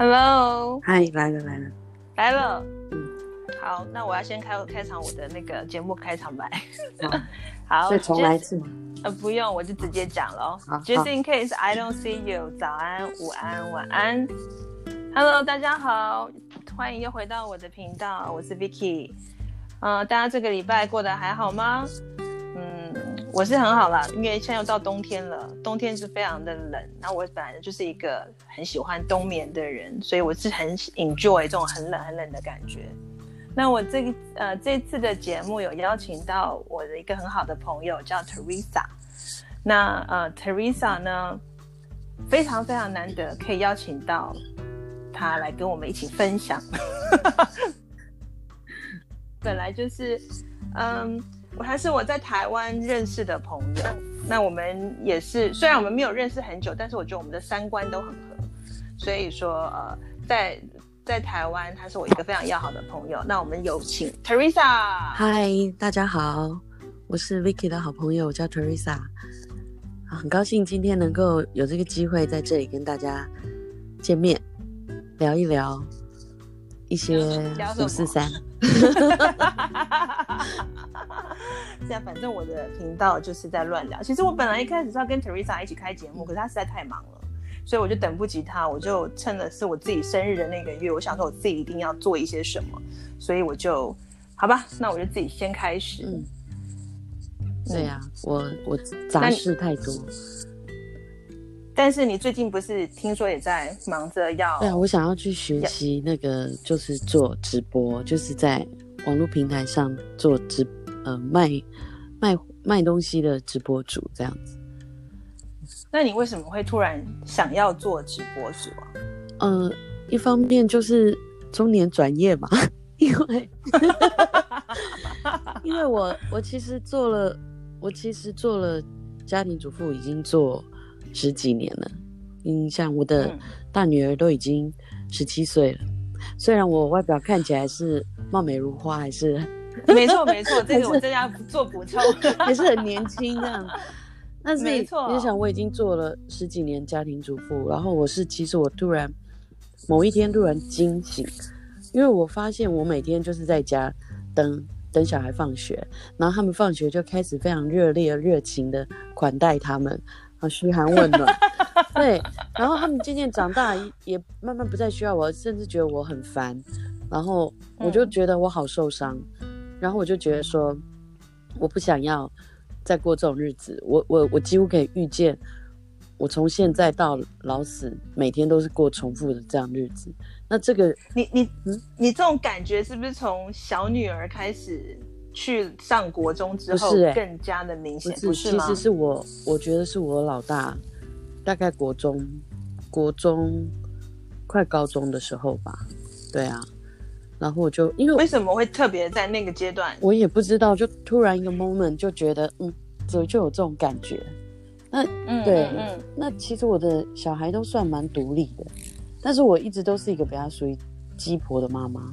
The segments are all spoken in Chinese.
Hello，嗨，来了来了来了。嗯，好，那我要先开开场我的那个节目开场白。好，所以重来一次吗？呃，不用，我就直接讲了。，Just in case I don't see you，早安、午安、晚安。Hello，大家好，欢迎又回到我的频道，我是 Vicky。嗯、呃，大家这个礼拜过得还好吗？我是很好啦，因为现在又到冬天了，冬天是非常的冷。那我本来就是一个很喜欢冬眠的人，所以我是很 enjoy 这种很冷很冷的感觉。那我这个呃这次的节目有邀请到我的一个很好的朋友叫 Teresa。那呃 Teresa 呢，非常非常难得可以邀请到她来跟我们一起分享。本来就是嗯。我还是我在台湾认识的朋友，那我们也是，虽然我们没有认识很久，但是我觉得我们的三观都很合，所以说呃，在在台湾他是我一个非常要好的朋友。那我们有请 Teresa。嗨，大家好，我是 Vicky 的好朋友，我叫 Teresa，很高兴今天能够有这个机会在这里跟大家见面，聊一聊一些 五四三。现在反正我的频道就是在乱聊。其实我本来一开始是要跟 Teresa 一起开节目，可是她实在太忙了，所以我就等不及她。我就趁的是我自己生日的那个月，我想说我自己一定要做一些什么，所以我就好吧，那我就自己先开始。嗯，对呀、啊，我我杂事太多。但是你最近不是听说也在忙着要？对啊，我想要去学习那个，就是做直播，就是在网络平台上做直，呃，卖卖卖东西的直播主这样子。那你为什么会突然想要做直播主啊？呃，一方面就是中年转业嘛，因为 因为我我其实做了，我其实做了家庭主妇，已经做。十几年了，你像我的大女儿都已经十七岁了，嗯，虽然我外表看起来是貌美如花，还是没错没错，这个我在家做补充，还是很年轻这样。但是没错，你想我已经做了十几年家庭主妇，然后我是其实我突然某一天突然惊醒，因为我发现我每天就是在家等等小孩放学，然后他们放学就开始非常热烈热情的款待他们。啊，嘘寒问暖，对，然后他们渐渐长大，也慢慢不再需要我，甚至觉得我很烦，然后我就觉得我好受伤，嗯、然后我就觉得说，我不想要再过这种日子，我我我几乎可以预见，我从现在到老死，每天都是过重复的这样日子，那这个，你你嗯，你这种感觉是不是从小女儿开始？去上国中之后，更加的明显，不是吗？其实是我，我觉得是我老大，大概国中，国中快高中的时候吧，对啊，然后我就因为为什么会特别在那个阶段？我也不知道，就突然一个 moment 就觉得，嗯，怎么就有这种感觉？那嗯，对嗯，嗯，那其实我的小孩都算蛮独立的，但是我一直都是一个比较属于鸡婆的妈妈。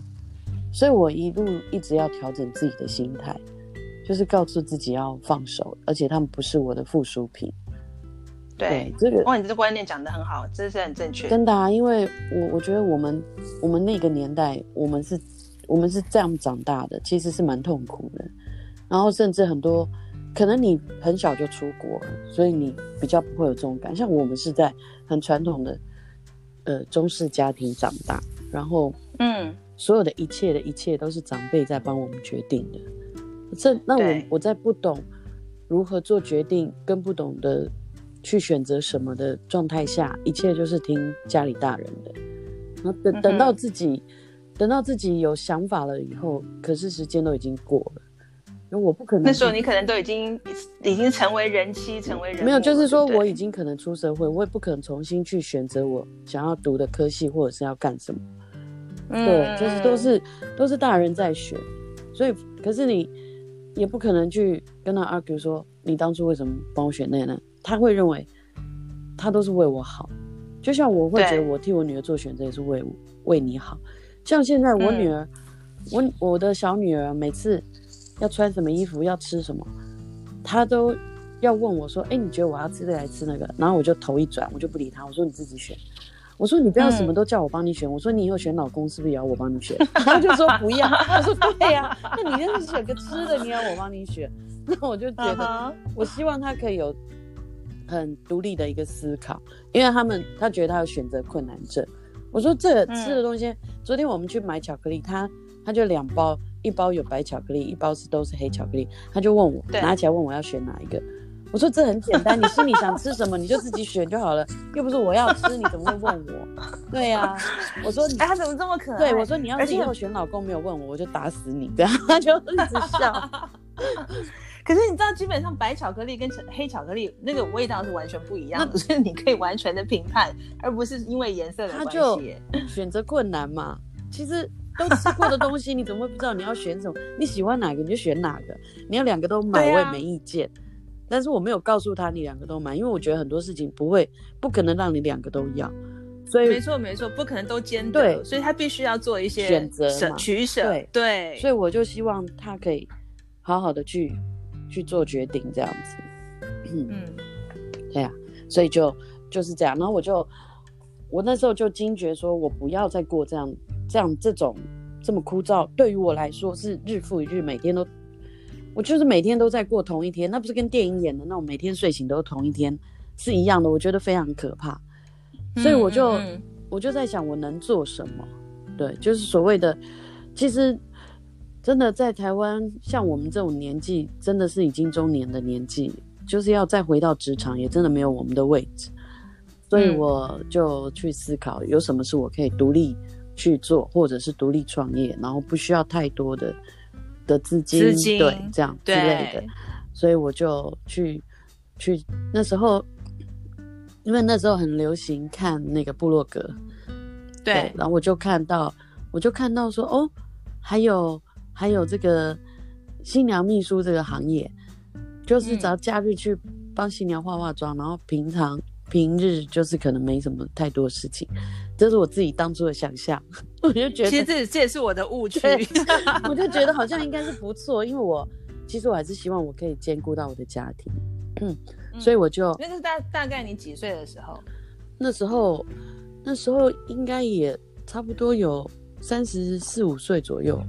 所以我一路一直要调整自己的心态，就是告诉自己要放手，而且他们不是我的附属品。对，对这个，哇，你这观念讲得很好，这是很正确。真的啊，因为我我觉得我们我们那个年代，我们是我们是这样长大的，其实是蛮痛苦的。然后甚至很多可能你很小就出国，所以你比较不会有这种感。像我们是在很传统的呃中式家庭长大，然后嗯。所有的一切的一切都是长辈在帮我们决定的，这那我我在不懂如何做决定，跟不懂得去选择什么的状态下，一切就是听家里大人的。然后等等到自己、嗯、等到自己有想法了以后，可是时间都已经过了，因为我不可能那时候你可能都已经已经成为人妻，成为人没有，就是说我已经可能出社会，我也不可能重新去选择我想要读的科系或者是要干什么。对，就是都是都是大人在选，所以可是你也不可能去跟他 argue 说，你当初为什么帮我选那个？他会认为他都是为我好，就像我会觉得我替我女儿做选择也是为为你好。像现在我女儿，嗯、我我的小女儿每次要穿什么衣服，要吃什么，她都要问我说：“哎，你觉得我要吃这个还是吃那个？”然后我就头一转，我就不理她，我说：“你自己选。”我说你不要什么都叫我帮你选，嗯、我说你以后选老公是不是也要我帮你选？他就说不要。我说对呀、啊，那你要是选个吃的，你要我帮你选，那我就觉得，我希望他可以有很独立的一个思考，因为他们他觉得他有选择困难症。我说这吃的东西，嗯、昨天我们去买巧克力，他他就两包，一包有白巧克力，一包是都是黑巧克力，他就问我拿起来问我要选哪一个。我说这很简单，你心里想吃什么你就自己选就好了，又不是我要吃，你怎么会问我？对呀、啊，我说你、哎、他怎么这么可爱？对，我说你要是以后选老公没有问我，我就打死你，这样他就一直笑。可是你知道，基本上白巧克力跟黑巧克力那个味道是完全不一样的，所以你可以完全的评判，而不是因为颜色的关系。他 就选择困难嘛，其实都吃过的东西，你怎么会不知道你要选什么？你喜欢哪个你就选哪个，你要两个都买我也没意见。但是我没有告诉他你两个都买，因为我觉得很多事情不会不可能让你两个都要，所以没错没错，不可能都兼得，对，所以他必须要做一些选择取舍，对。对，所以我就希望他可以好好的去去做决定这样子，嗯，嗯。对呀、啊，所以就就是这样，然后我就我那时候就惊觉说，我不要再过这样这样这种这么枯燥，对于我来说是日复一日，每天都。我就是每天都在过同一天，那不是跟电影演的那种每天睡醒都是同一天是一样的，我觉得非常可怕。所以我就嗯嗯嗯我就在想，我能做什么？对，就是所谓的，其实真的在台湾，像我们这种年纪，真的是已经中年的年纪，就是要再回到职场，也真的没有我们的位置。所以我就去思考，有什么是我可以独立去做，或者是独立创业，然后不需要太多的。的资金，资金对，这样之类的，所以我就去去那时候，因为那时候很流行看那个部落格，对，对，然后我就看到，我就看到说，哦，还有还有这个新娘秘书这个行业，就是只要假日去帮新娘化化妆，然后平常。平日就是可能没什么太多事情，这是我自己当初的想象，我就觉得其实这这也是我的误区，我就觉得好像应该是不错，因为我其实我还是希望我可以兼顾到我的家庭，嗯，所以我就那是大大概你几岁的时候？那时候那时候应该也差不多有三十四五岁左右，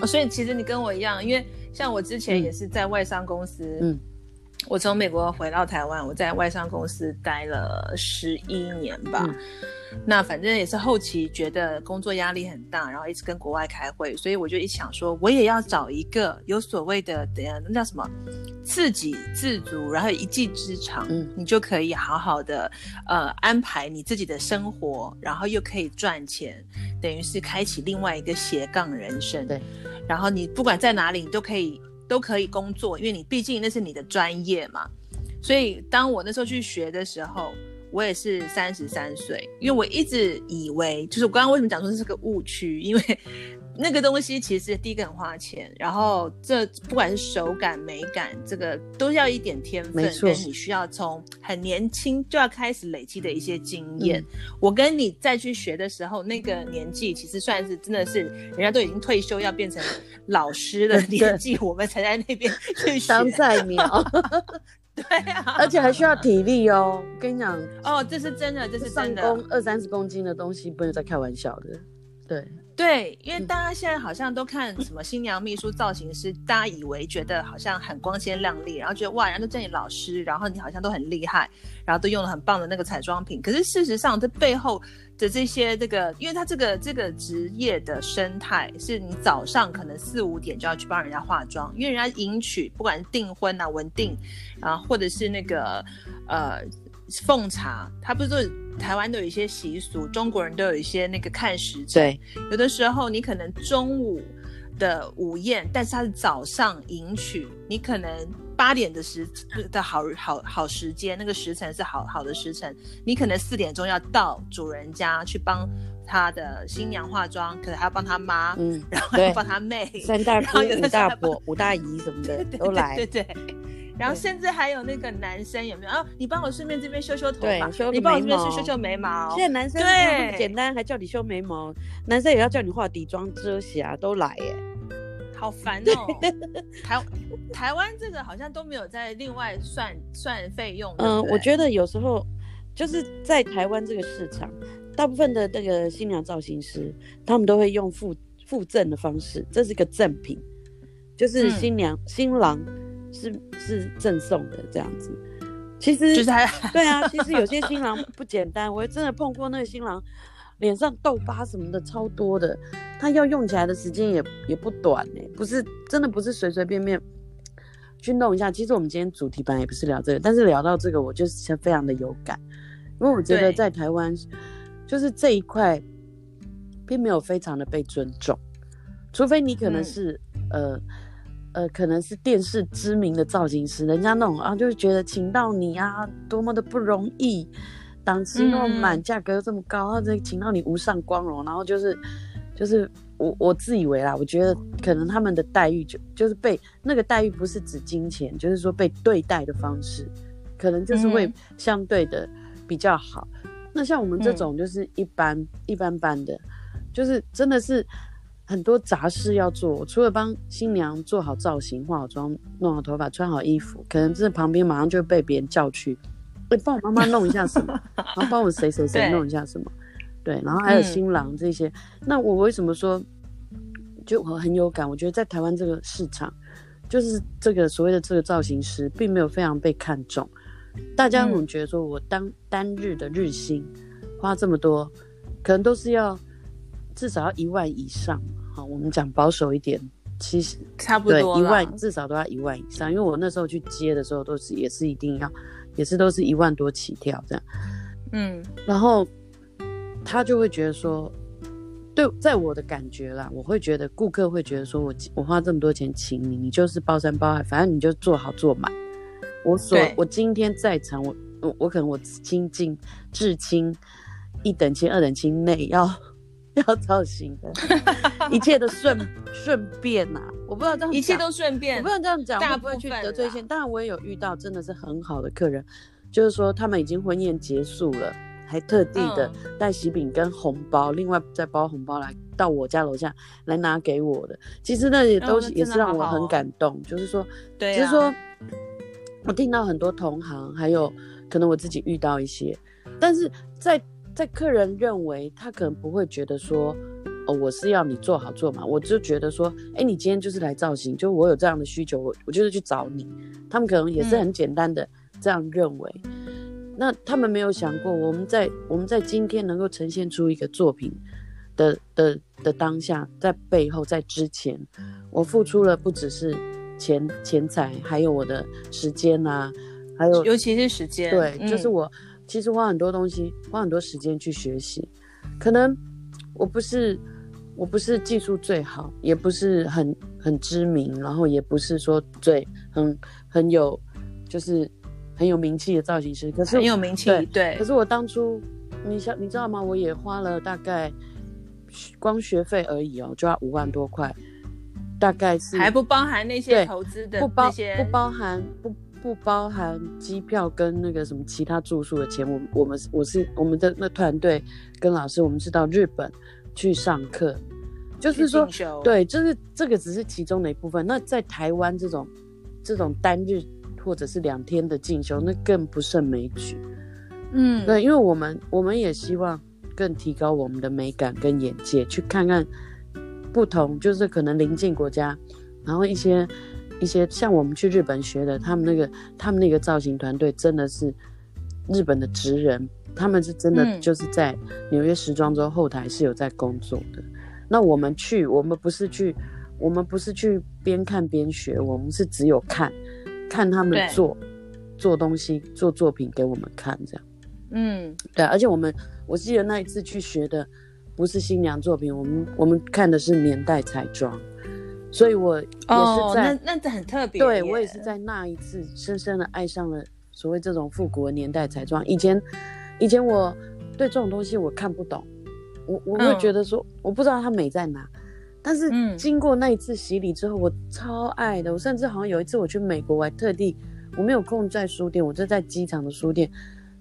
哦，所以其实你跟我一样，因为像我之前也是在外商公司，嗯。嗯我从美国回到台湾，我在外商公司待了十一年吧。嗯、那反正也是后期觉得工作压力很大，然后一直跟国外开会，所以我就一想说，我也要找一个有所谓的，等下那叫什么，自给自足，然后一技之长，嗯，你就可以好好的呃安排你自己的生活，然后又可以赚钱，等于是开启另外一个斜杠人生。对，然后你不管在哪里，你都可以。都可以工作，因为你毕竟那是你的专业嘛。所以当我那时候去学的时候，我也是三十三岁。因为我一直以为，就是我刚刚为什么讲说这是个误区，因为。那个东西其实第一个很花钱，然后这不管是手感、美感，这个都要一点天分，跟你需要从很年轻就要开始累积的一些经验。嗯、我跟你再去学的时候，那个年纪其实算是真的是人家都已经退休要变成老师的 年纪，我们才在那边去学当菜鸟。对啊，而且还需要体力哦。我跟你讲，哦，这是真的，这是真的。二三十公斤的东西不能再开玩笑的。对。对，因为大家现在好像都看什么新娘秘书、造型师，大家以为觉得好像很光鲜亮丽，然后觉得哇，人家都叫你老师，然后你好像都很厉害，然后都用了很棒的那个彩妆品。可是事实上，这背后的这些这个，因为他这个这个职业的生态，是你早上可能四五点就要去帮人家化妆，因为人家迎娶，不管是订婚啊、文定，然后或者是那个呃奉茶，他不是说。台湾都有一些习俗，中国人都有一些那个看时辰。对，有的时候你可能中午的午宴，但是他是早上迎娶，你可能八点的时的好好好时间，那个时辰是好好的时辰，你可能四点钟要到主人家去帮他的新娘化妆，可能还要帮他妈，嗯，然后帮他妹，三大姑、五大婆、五大姨什么的 都来，对对，对，对。然后甚至还有那个男生有没有哦？你帮我顺便这边修修头发，修你帮我这边修修修眉毛。现在男生对简单，还叫你修眉毛，男生也要叫你化底妆遮瑕，都来耶，好烦哦。台台湾这个好像都没有在另外算算费用。嗯，我觉得有时候就是在台湾这个市场，大部分的那个新娘造型师，他们都会用附附赠的方式，这是个赠品，就是新娘、嗯、新郎是是赠送的这样子。其实就是还对啊，其实有些新郎不简单，我真的碰过那个新郎，脸上痘疤什么的超多的，他要用起来的时间也也不短呢，不是真的不是随随便便去弄一下。其实我们今天主题本来也不是聊这个，但是聊到这个，我就是非常的有感，因为我觉得在台湾，就是这一块并没有非常的被尊重，除非你可能是、嗯、呃。呃，可能是电视知名的造型师，人家那种啊，就是觉得请到你啊，多么的不容易，档期那么满，价、嗯、格又这么高，他这请到你无上光荣，然后就是，就是我我自以为啦，我觉得可能他们的待遇就就是被那个待遇不是指金钱，就是说被对待的方式，可能就是会相对的比较好。嗯、那像我们这种就是一般、嗯、一般般的，就是真的是。很多杂事要做，除了帮新娘做好造型、化好妆、弄好头发、穿好衣服，可能这旁边马上就被别人叫去，哎、欸，帮我妈妈弄一下什么，然后帮我谁谁谁弄一下什么，对，然后还有新郎这些。嗯、那我为什么说，就我很有感？我觉得在台湾这个市场，就是这个所谓的这个造型师，并没有非常被看重。大家总觉得说我当单日的日薪花这么多，可能都是要。至少要一万以上，好，我们讲保守一点，其实差不多对，一万至少都要一万以上，因为我那时候去接的时候都是也是一定要，也是都是一万多起跳这样，嗯，然后他就会觉得说，对，在我的感觉啦，我会觉得顾客会觉得说我我花这么多钱请你，你就是包山包海，反正你就做好做满，我所我今天在场，我我我可能我亲近至亲一等亲二等亲内要。要造型的，一切都顺顺便呐、啊，我不知道这样，一切都顺便，我不知道这样讲会不会去得罪一些。当然，我也有遇到真的是很好的客人，就是说他们已经婚宴结束了，还特地的带喜饼跟红包，嗯、另外再包红包来到我家楼下来拿给我的。其实那些东西也是让我很感动，哦、就是说，对、啊，就是说我听到很多同行，还有可能我自己遇到一些，但是在。在客人认为他可能不会觉得说，哦，我是要你做好做嘛，我就觉得说，哎，你今天就是来造型，就我有这样的需求，我我就是去找你。他们可能也是很简单的这样认为。嗯、那他们没有想过，我们在我们在今天能够呈现出一个作品的的的当下，在背后在之前，我付出了不只是钱钱财，还有我的时间啊，还有尤其是时间，对，嗯、就是我。其实花很多东西，花很多时间去学习。可能我不是，我不是技术最好，也不是很很知名，然后也不是说最很很有，就是很有名气的造型师。可是很有名气，对。对，可是我当初，你想你知道吗？我也花了大概光学费而已哦，就要五万多块，大概是还不包含那些投资的不包些不包含不。不包含机票跟那个什么其他住宿的钱，我我们我是我们的那团队跟老师，我们是到日本去上课，就是说对，就是这个只是其中的一部分。那在台湾这种这种单日或者是两天的进修，那更不胜枚举。嗯，对，因为我们我们也希望更提高我们的美感跟眼界，去看看不同，就是可能邻近国家，然后一些。一些像我们去日本学的，他们那个他们那个造型团队真的是日本的职人，他们是真的就是在纽约时装周后台是有在工作的。嗯、那我们去，我们不是去，我们不是去边看边学，我们是只有看，看他们做做东西做作品给我们看这样。嗯，对，而且我们我记得那一次去学的不是新娘作品，我们我们看的是年代彩妆。所以，我也是在、哦、那那这很特别。对，我也是在那一次深深的爱上了所谓这种复古的年代彩妆。以前，以前我对这种东西我看不懂，我我会觉得说、嗯、我不知道它美在哪。但是经过那一次洗礼之后，我超爱的。我甚至好像有一次我去美国，我还特地我没有空在书店，我就在机场的书店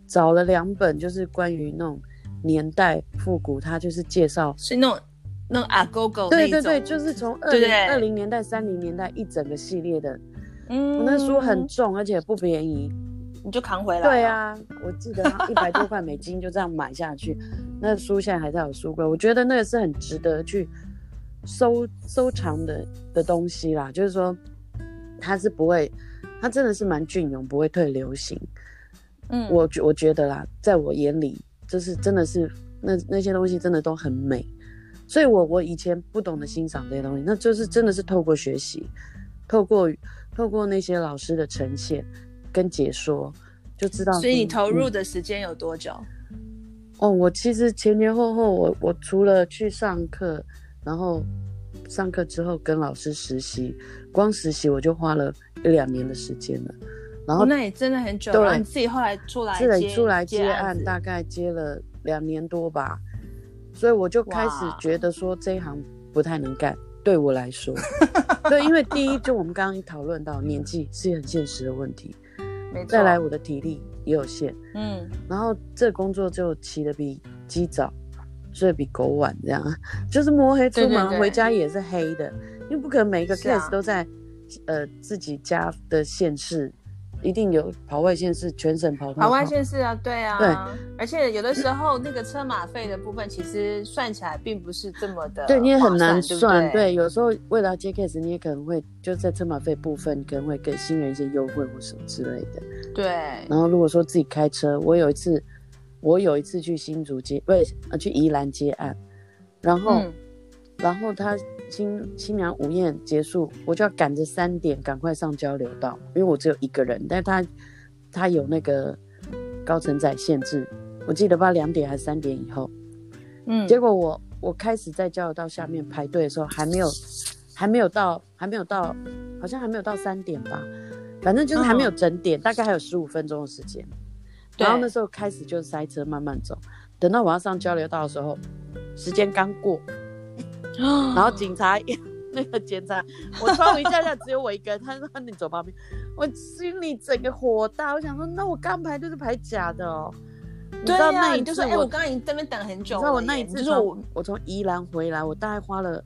找了两本，就是关于那种年代复古，它就是介绍是那种。那阿狗狗，对对对，就是从二零二零年代、三零年代一整个系列的，嗯，那书很重，而且不便宜，你就扛回来。对啊，我记得一百多块美金 就这样买下去，那书现在还在我书柜，我觉得那个是很值得去收收藏的的东西啦。就是说，它是不会，它真的是蛮隽永，不会退流行。嗯，我觉我觉得啦，在我眼里，就是真的是那那些东西真的都很美。所以我我以前不懂得欣赏这些东西，那就是真的是透过学习，透过透过那些老师的呈现跟解说，就知道。所以你投入的时间有多久？嗯。哦，我其实前前后后，我我除了去上课，然后上课之后跟老师实习，光实习我就花了一两年的时间了。然后、哦、那也真的很久。对，你自己后来出来自己出来接案，大概接了两年多吧。所以我就开始觉得说这一行不太能干，对我来说，对，因为第一就我们刚刚讨论到年纪是很现实的问题。再来我的体力也有限，嗯，然后这工作就起得比鸡早，睡得比狗晚，这样就是摸黑出门回家也是黑的，因为不可能每一个 case 都在、啊、呃自己家的县市。一定有跑外线是，全省跑。跑外线是啊，对啊，对。而且有的时候那个车马费的部分，其实算起来并不是这么的。对，你也很难算。对，对，对，有时候为了接 case，你也可能会就在车马费部分可能会给新人一些优惠或什么之类的。对。然后如果说自己开车，我有一次，我有一次去新竹接，不是去宜兰接案，然后，嗯、然后他。新新娘午宴结束，我就要赶着三点赶快上交流道，因为我只有一个人，但是他他有那个高承载限制，我记得不知道两点还是三点以后，嗯，结果我我开始在交流道下面排队的时候，还没有还没有到还没有到，好像还没有到三点吧，反正就是还没有整点，嗯、大概还有十五分钟的时间，然后那时候开始就塞车慢慢走，等到我要上交流道的时候，时间刚过。然后警察那个检查，我窗一下下只有我一个人，他说你走旁边，我心里整个火大，我想说那我刚排队是排假的哦。对呀、啊，你就说哎，我刚刚已经在那边等很久了。你知道我那一次就是我我从宜兰回来，我大概花了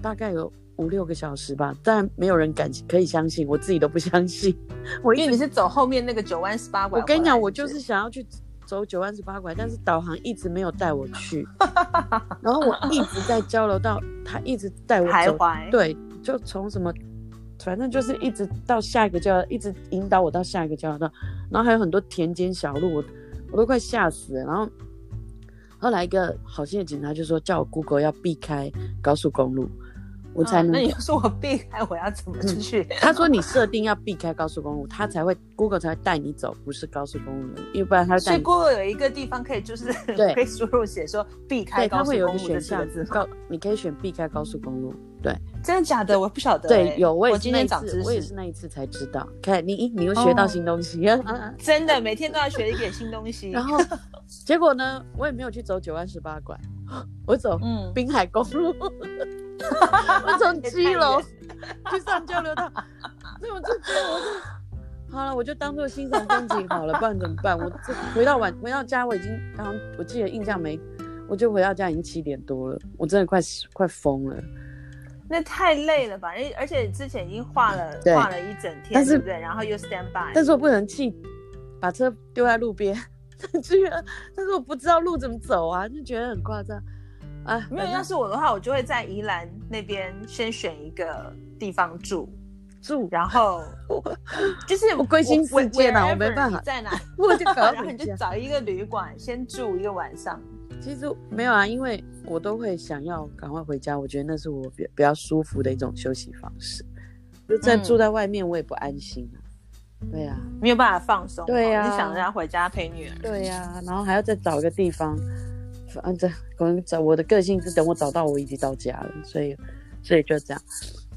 大概有五六个小时吧，但没有人敢可以相信，我自己都不相信。我因为你是走后面那个九弯十八拐，我跟你讲，我就是想要去。走九弯十八拐，但是导航一直没有带我去，然后我一直在交流道，他一直带我走，对，就从什么，反正就是一直到下一个交流道，一直引导我到下一个交流道，然后还有很多田间小路，我我都快吓死了。然后后来一个好心的警察就说叫我 Google 要避开高速公路。我才能、啊。那你说我避开，我要怎么出去？嗯、他说你 设定要避开高速公路，他才会 Google 才会带你走，不是高速公路，因为不然他会带。所以 Google 有一个地方可以就是 对，可以输入写说避开高速公路。对，他会有一个选项，高你可以选避开高速公路。对，真的假的？我不晓得、欸。对，有我也是今天长知识，我也是那一次才知道。看你，你又学到新东西 真的，每天都要学一点新东西。然后结果呢，我也没有去走九弯十八拐，我走嗯滨海公路。嗯 我从 七楼 去上交流道，所以我就觉得我就好了，我就当做欣赏风景好了，不然怎么办？我这回到晚回到家，我已经刚刚我记得印象没，我就回到家已经七点多了，我真的快快疯了。那太累了吧？而而且之前已经画了画了一整天，但是对不对？然后又 stand by，但是我不能弃，把车丢在路边，居然，但是我不知道路怎么走啊，就觉得很夸张。啊，没有，要是我的话，我就会在宜兰那边先选一个地方住住，然后 就是我归心似箭嘛，我没办法在哪，我就搞，然后你就找一个旅馆先住一个晚上。其实没有啊，因为我都会想要赶快回家，我觉得那是我比比较舒服的一种休息方式。就在住在外面，我也不安心啊。对呀，没有办法放松。对呀，你想着要回家陪女儿。对呀，然后还要再找一个地方。反正可能找我的个性是等我找到我已经到家了，所以所以就这样。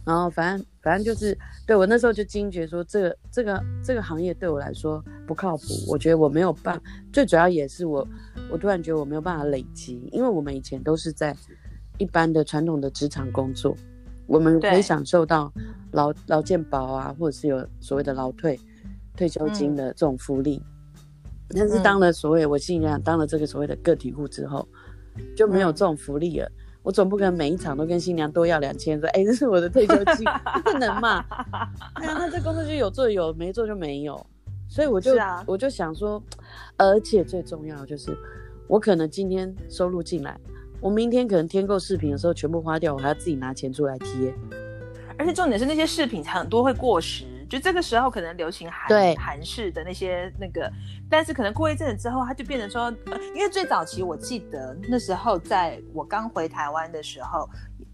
然后反正反正就是对我那时候就惊觉说，这个这个这个行业对我来说不靠谱。我觉得我没有办，最主要也是我我突然觉得我没有办法累积，因为我们以前都是在一般的传统的职场工作，我们可以享受到劳劳健保啊，或者是有所谓的劳退退休金的这种福利。嗯但是当了所谓我信仰当了这个所谓的个体户之后，就没有这种福利了。我总不可能每一场都跟新娘多要两千，说哎，这是我的退休金，不能嘛？对啊，那这工作就有做有，没做就没有。所以我就、啊、我就想说，而且最重要的就是，我可能今天收入进来，我明天可能添购饰品的时候全部花掉，我还要自己拿钱出来贴。而且重点是那些饰品很多会过时，就这个时候可能流行韩韩式的那些那个，但是可能过一阵子之后，它就变成说、呃，因为最早期我记得那时候在我刚回台湾的时候，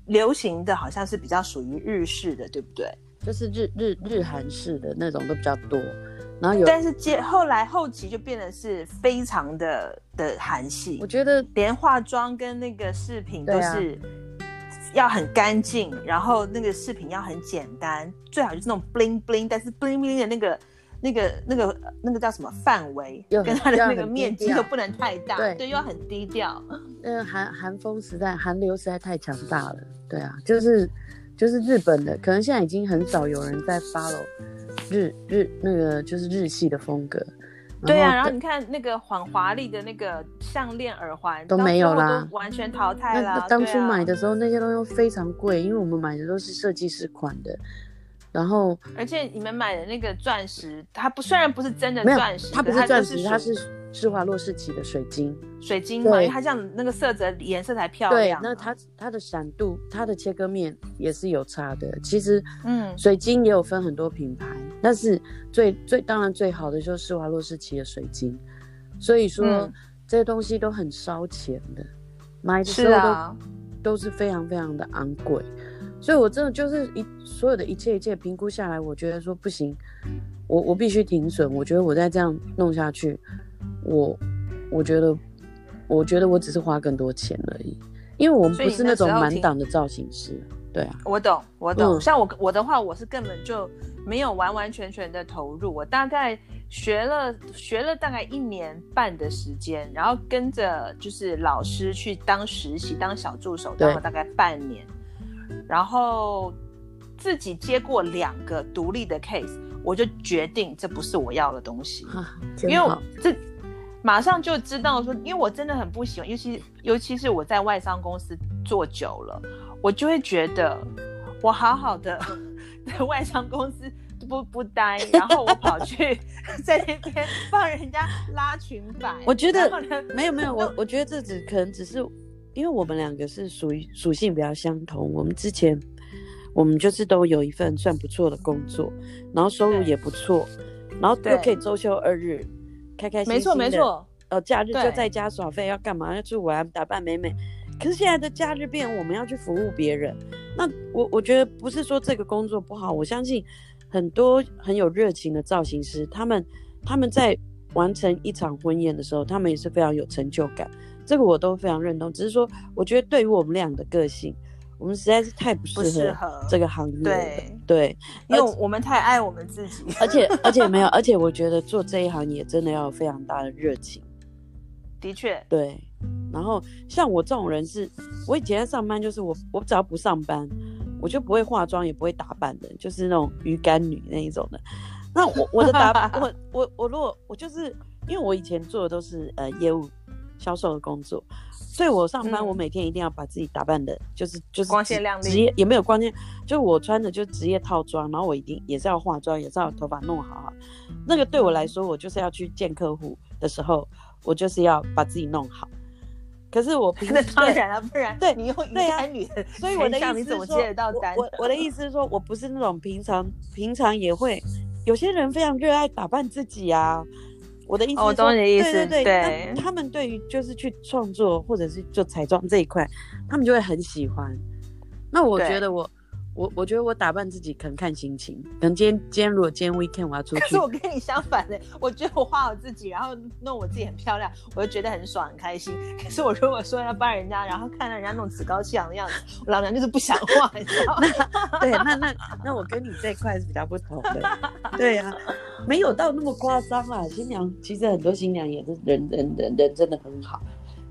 流行的好像是比较属于日式的，对不对？就是日日日韩式的那种都比较多。然后有，但是接后来后期就变得是非常的的韩系。我觉得连化妆跟那个饰品都是要很干净，然后那个饰品要很简单，最好就是那种 bling bling，但是 bling bling 的那个那个那个那个叫什么范围，跟它的那个面积又不能太大，对，对，又要很低调。嗯，韩韩风时代，韩流实在太强大了。对啊，就是就是日本的，可能现在已经很少有人在 follow。日日那个就是日系的风格，对啊，然后你看那个很华丽的那个项链、耳环都没有啦，完全淘汰了。当初买的时候那些东西非常贵，因为我们买的都是设计师款的，然后而且你们买的那个钻石，它不虽然不是真的钻石，它不是钻石，它是。施华洛世奇的水晶，水晶嘛，因为它这样那个色泽颜色才漂亮。对，那它它的闪度，它的切割面也是有差的。其实，嗯，水晶也有分很多品牌，但是最最当然最好的就是施华洛世奇的水晶。所以说、嗯、这些东西都很烧钱的，买的时候都、啊、都是非常非常的昂贵。所以我真的就是一所有的一切一切评估下来，我觉得说不行，我我必须停损。我觉得我再这样弄下去。我我觉得，我觉得我只是花更多钱而已，因为我们不是那种满档的造型师，对啊。我懂，我懂。嗯、像我我的话，我是根本就没有完完全全的投入，我大概学了学了大概一年半的时间，然后跟着就是老师去当实习，当小助手，当了大概半年，然后自己接过两个独立的 case，我就决定这不是我要的东西，啊、因为这。马上就知道说，因为我真的很不喜欢，尤其尤其是我在外商公司做久了，我就会觉得我好好的 在外商公司不不待，然后我跑去 在那边帮人家拉裙摆。我觉得没有没有，我我觉得这只可能只是因为我们两个是属于属性比较相同，我们之前我们就是都有一份算不错的工作，然后收入也不错，然后又可以周休二日。开开心心的，没错没错。呃，假日就在家耍废，要干嘛？要去玩，打扮美美。可是现在的假日变，我们要去服务别人。那我我觉得不是说这个工作不好，我相信很多很有热情的造型师，他们他们在完成一场婚宴的时候，他们也是非常有成就感。这个我都非常认同。只是说，我觉得对于我们俩的个性。我们实在是太不适合这个行业，对对，因为我们太爱我们自己，而且而且没有，而且我觉得做这一行也真的要有非常大的热情。的确，对。然后像我这种人是，我以前在上班就是我我只要不上班，我就不会化妆也不会打扮的，就是那种鱼干女那一种的。那我我的打 扮，我我我如果我就是因为我以前做的都是呃业务销售的工作。所以我上班，我每天一定要把自己打扮的，就是就是光鲜亮丽，职业也没有光鲜，就是我穿的就职业套装，然后我一定也是要化妆，也是要头发弄好好。那个对我来说，我就是要去见客户的时候，我就是要把自己弄好。可是我 平时那当然了，不然对你用一般女的，所以我的意思你怎么接得到单？我我的意思是说，我不是那种平常平常也会有些人非常热爱打扮自己啊。我的意思，我懂你的意思，对对对，他们对于就是去创作或者是做彩妆这一块，他们就会很喜欢。那我觉得我。我我觉得我打扮自己可能看心情，可能今天今天如果今天 weekend 我要出去，可是我跟你相反的，我觉得我画我自己，然后弄我自己很漂亮，我就觉得很爽很开心。可是我如果说要帮人家，然后看到人家那种趾高气扬的样子，我老娘就是不想画，你知道吗？对，那那那我跟你这一块是比较不同的。对呀、啊，没有到那么夸张啦。新娘其实很多新娘也是人人人人真的很好。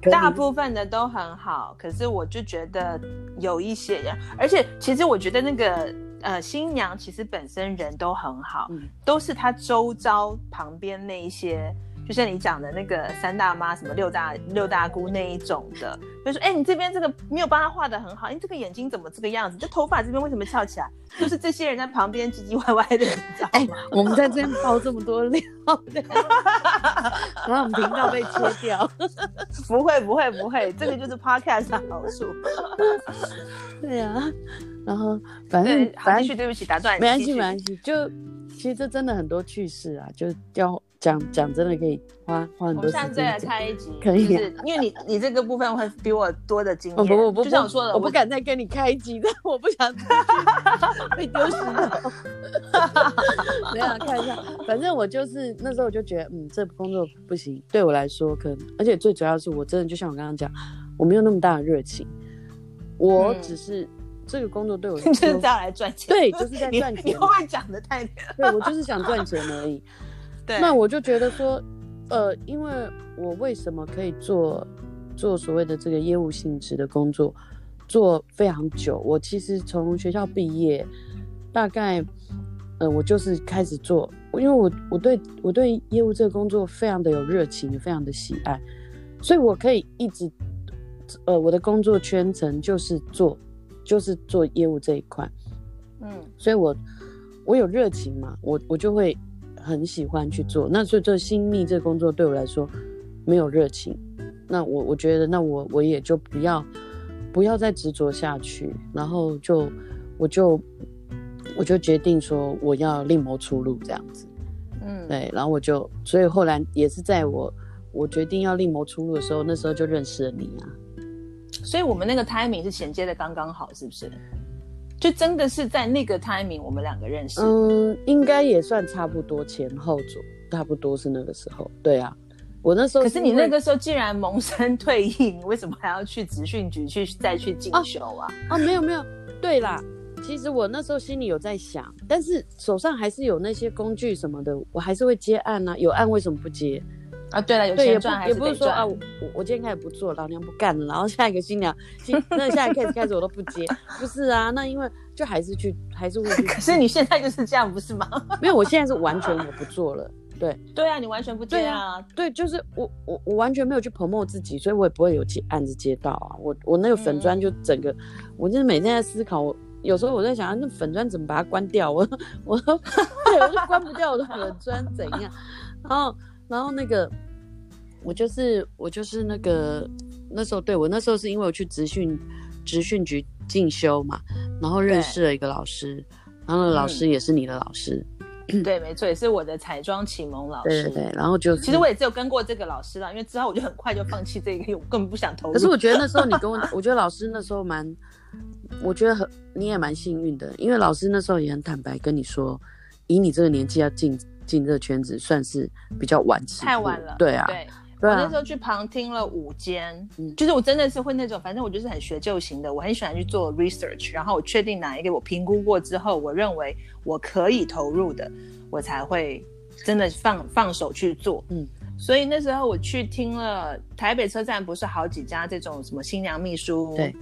大部分的都很好，可是我就觉得有一些人，而且其实我觉得那个呃新娘其实本身人都很好，嗯、都是她周遭旁边那一些就像你讲的那个三大妈什么六大六大姑那一种的，就说哎、欸，你这边这个没有帮他画的很好，你、欸、这个眼睛怎么这个样子？这头发这边为什么翘起来？就是这些人在旁边唧唧歪歪的？哎、欸，我们在这边爆这么多料，然后我们频道被切掉，不会不会不会，这个就是 podcast 的好处。对呀、啊，然后反正反正对不起打断，没关系没关系，就其实这真的很多趣事啊，就要。讲讲真的可以花花很多时间。我们现在再来开一集，可以、啊，就是因为你你这个部分会比我多的经验。不不不不，就像我说的，我不敢再跟你开一集的，我不想 被丢石头。没有看一下，反正我就是那时候我就觉得，嗯，这工作不行，对我来说可能，而且最主要是我真的就像我刚刚讲，我没有那么大的热情，我只是、嗯、这个工作对我 就是这样来赚钱，对，就是在赚钱。你会不会讲的太对，我就是想赚钱而已。那我就觉得说，呃，因为我为什么可以做做所谓的这个业务性质的工作，做非常久？我其实从学校毕业，大概，呃，我就是开始做，因为我我对我对业务这个工作非常的有热情，也非常的喜爱，所以我可以一直，呃，我的工作圈层就是做就是做业务这一块，嗯，所以我我有热情嘛，我我就会。很喜欢去做，那所以做新密这个工作对我来说没有热情，那我我觉得那我我也就不要不要再执着下去，然后就我就我就决定说我要另谋出路这样子，嗯，对，然后我就所以后来也是在我我决定要另谋出路的时候，那时候就认识了你啊，所以我们那个 timing 是衔接的刚刚好，是不是？就真的是在那个 timing，我们两个认识。嗯，应该也算差不多前后左，差不多是那个时候。对啊，我那时候是。可是你那个时候既然萌生退役，你为什么还要去职训局去再去进修啊？啊，没有没有，对啦，其实我那时候心里有在想，但是手上还是有那些工具什么的，我还是会接案啊。有案为什么不接？啊，对了，有钱赚还是也不是说啊，我我今天开始不做，老娘不干了，然后下一个新娘，新那下一个 case 开始我都不接，不是啊，那因为就还是去，还是会去。可是你现在就是这样，不是吗？没有，我现在是完全我不做了，对。对啊，你完全不接啊？对，就是我我我完全没有去 promote 自己，所以我也不会有接案子接到啊。我我那个粉砖就整个，嗯、我就是每天在思考，我有时候我在想，那粉砖怎么把它关掉？我我都 对，我就关不掉我的粉砖怎样？然后然后那个。我就是我就是那个那时候，对，我那时候是因为我去职训职训局进修嘛，然后认识了一个老师，然后那个老师也是你的老师，嗯、对，没错，也是我的彩妆启蒙老师。对对对，然后就其实我也只有跟过这个老师了，因为之后我就很快就放弃这个，我根本不想投入。可是我觉得那时候你跟我，我觉得老师那时候蛮，我觉得很你也蛮幸运的，因为老师那时候也很坦白跟你说，以你这个年纪要进进这个圈子，算是比较晚期，太晚了。对啊。对我那时候去旁听了五间，嗯，就是我真的是会那种，反正我就是很学究型的，我很喜欢去做 research，然后我确定哪一个我评估过之后，我认为我可以投入的，我才会真的放放手去做，嗯，所以那时候我去听了台北车站不是好几家这种什么新娘秘书对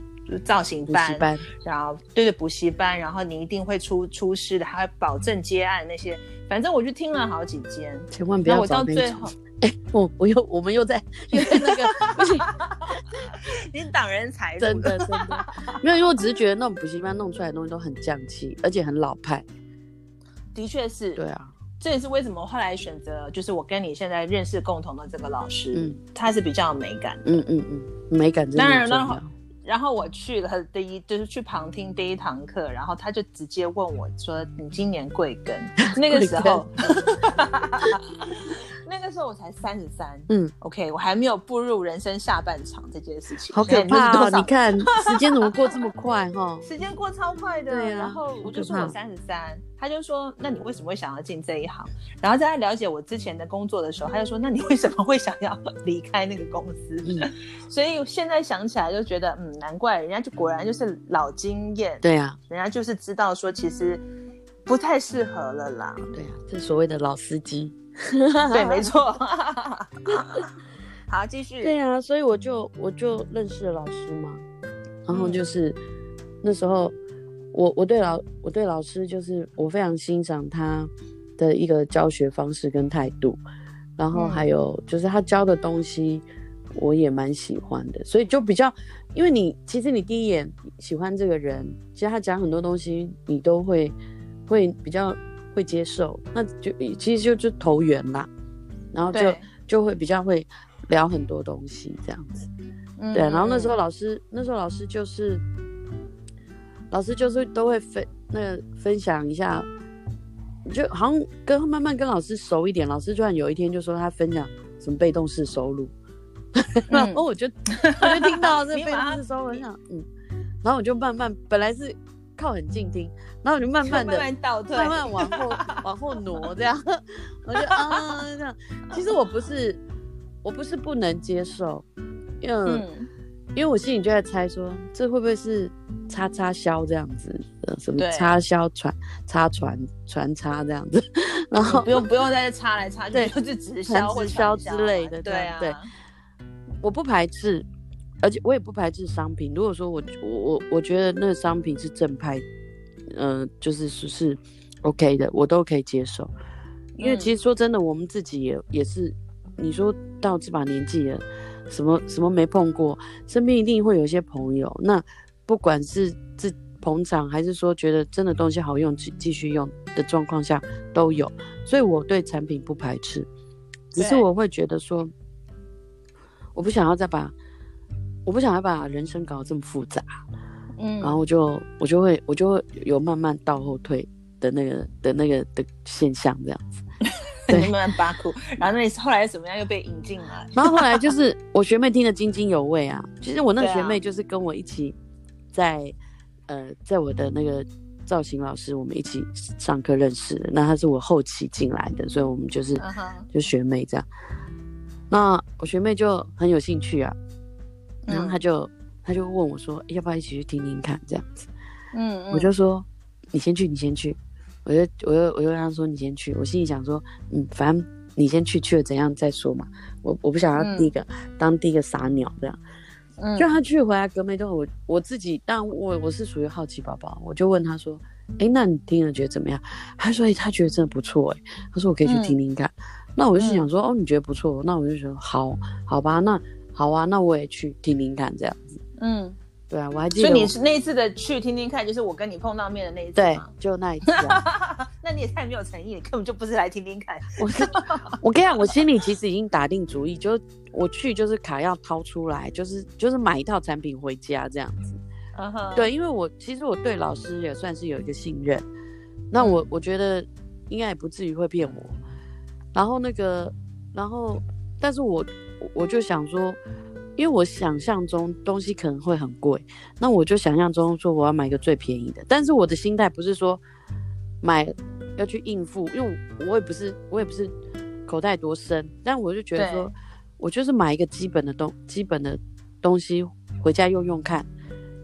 造型班，班然后对对补习班，然后你一定会出出师的，还会保证接案那些，反正我就听了好几间，千万不要找那种。哎，我我又我们又在 又在那个不行，你挡人财，真的真的没有，因为我只是觉得那种补习班弄出来的东西都很匠气，而且很老派。的确是，对啊，这也是为什么后来选择就是我跟你现在认识共同的这个老师，嗯，他是比较有美感，嗯嗯嗯，美感真的。当然了。然后我去了第一，就是去旁听第一堂课，然后他就直接问我说：“你今年贵庚？” 那个时候，那个时候我才三十三，嗯，OK，我还没有步入人生下半场这件事情，好可怕哦！你看时间怎么过这么快哈？时间过超快的，对啊。然后我就说我三十三。他就说：“那你为什么会想要进这一行？”然后在他了解我之前的工作的时候，他就说：“那你为什么会想要 离开那个公司？”嗯、所以现在想起来就觉得，嗯，难怪人家就果然就是老经验。对啊，人家就是知道说其实不太适合了啦。对啊，这所谓的老司机。对，没错。好，继续。对啊，所以我就我就认识了老师嘛，然后就是、嗯、那时候。我我对老我对老师就是我非常欣赏他的一个教学方式跟态度，然后还有就是他教的东西，我也蛮喜欢的，所以就比较，因为你其实你第一眼喜欢这个人，其实他讲很多东西你都会会比较会接受，那就其实就就投缘啦，然后就对。就会比较会聊很多东西这样子，嗯、对，然后那时候老师那时候老师就是老师就是都会分那个分享一下。就好像跟慢慢跟老师熟一点，老师突然有一天就说他分享什么被动式收入，嗯、然后我就我就听到这 被动式收入，我想嗯，然后我就慢慢本来是靠很近听，然后我就慢慢的慢慢倒退，慢慢往后往后挪这样，我就啊这样，其实我不是我不是不能接受，因为。嗯因为我心里就在猜说，这会不会是叉叉销这样子的，什么叉销传叉传传叉这样子，然后不用不用再插来插去，对，就是直销或直销之类的，对啊，对，我不排斥，而且我也不排斥商品。如果说我我我我觉得那个商品是正派，嗯、呃，就是是是 OK 的，我都可以接受。因为其实说真的，我们自己也也是，你说到这把年纪了。什么什么没碰过，身边一定会有一些朋友。那不管是自捧场，还是说觉得真的东西好用，继继续用的状况下都有。所以我对产品不排斥，只是我会觉得说，我不想要再把，我不想要把人生搞得这么复杂。嗯，然后我就我就会我就会有慢慢倒后退的那个的那个的现象，这样子。对，慢慢巴苦，然后那你后来怎么样又被引进来？然后后来就是我学妹听得津津有味啊。其实我那个学妹就是跟我一起在，啊、呃，在我的那个造型老师，我们一起上课认识的。那她是我后期进来的，所以我们就是、uh huh. 就学妹这样。那我学妹就很有兴趣啊，然后他就她、嗯、就问我说，要不要一起去听听看这样子？嗯，嗯，我就说你先去，你先去。我就我就我就跟他说，你先去，我心里想说，嗯，反正你先去，去了怎样再说嘛。我我不想要第一个、嗯、当第一个傻鸟这样。嗯，就他去回来隔没多久，我我自己，但我我是属于好奇宝宝，我就问他说，哎、欸，那你听了觉得怎么样？他说，哎、欸，他觉得真的不错，哎，他说我可以去听听看。嗯、那我就想说，哦，你觉得不错，那我就说好，好吧，那好啊，那我也去听听看这样子。嗯。对啊，我还记得。所以你是那一次的去听听看，就是我跟你碰到面的那一次。对，就那一次、啊。那你也太没有诚意，你根本就不是来听听看。我是，我跟你讲，我心里其实已经打定主意，就我去就是卡要掏出来，就是就是买一套产品回家这样子。Uh huh. 对，因为我其实我对老师也算是有一个信任，那我、嗯、我觉得应该也不至于会骗我。然后那个，然后，但是我我就想说。因为我想象中东西可能会很贵，那我就想象中说我要买一个最便宜的。但是我的心态不是说买要去应付，因为我也不是我也不是口袋多深，但我就觉得说，我就是买一个基本的东基本的东西回家用用看，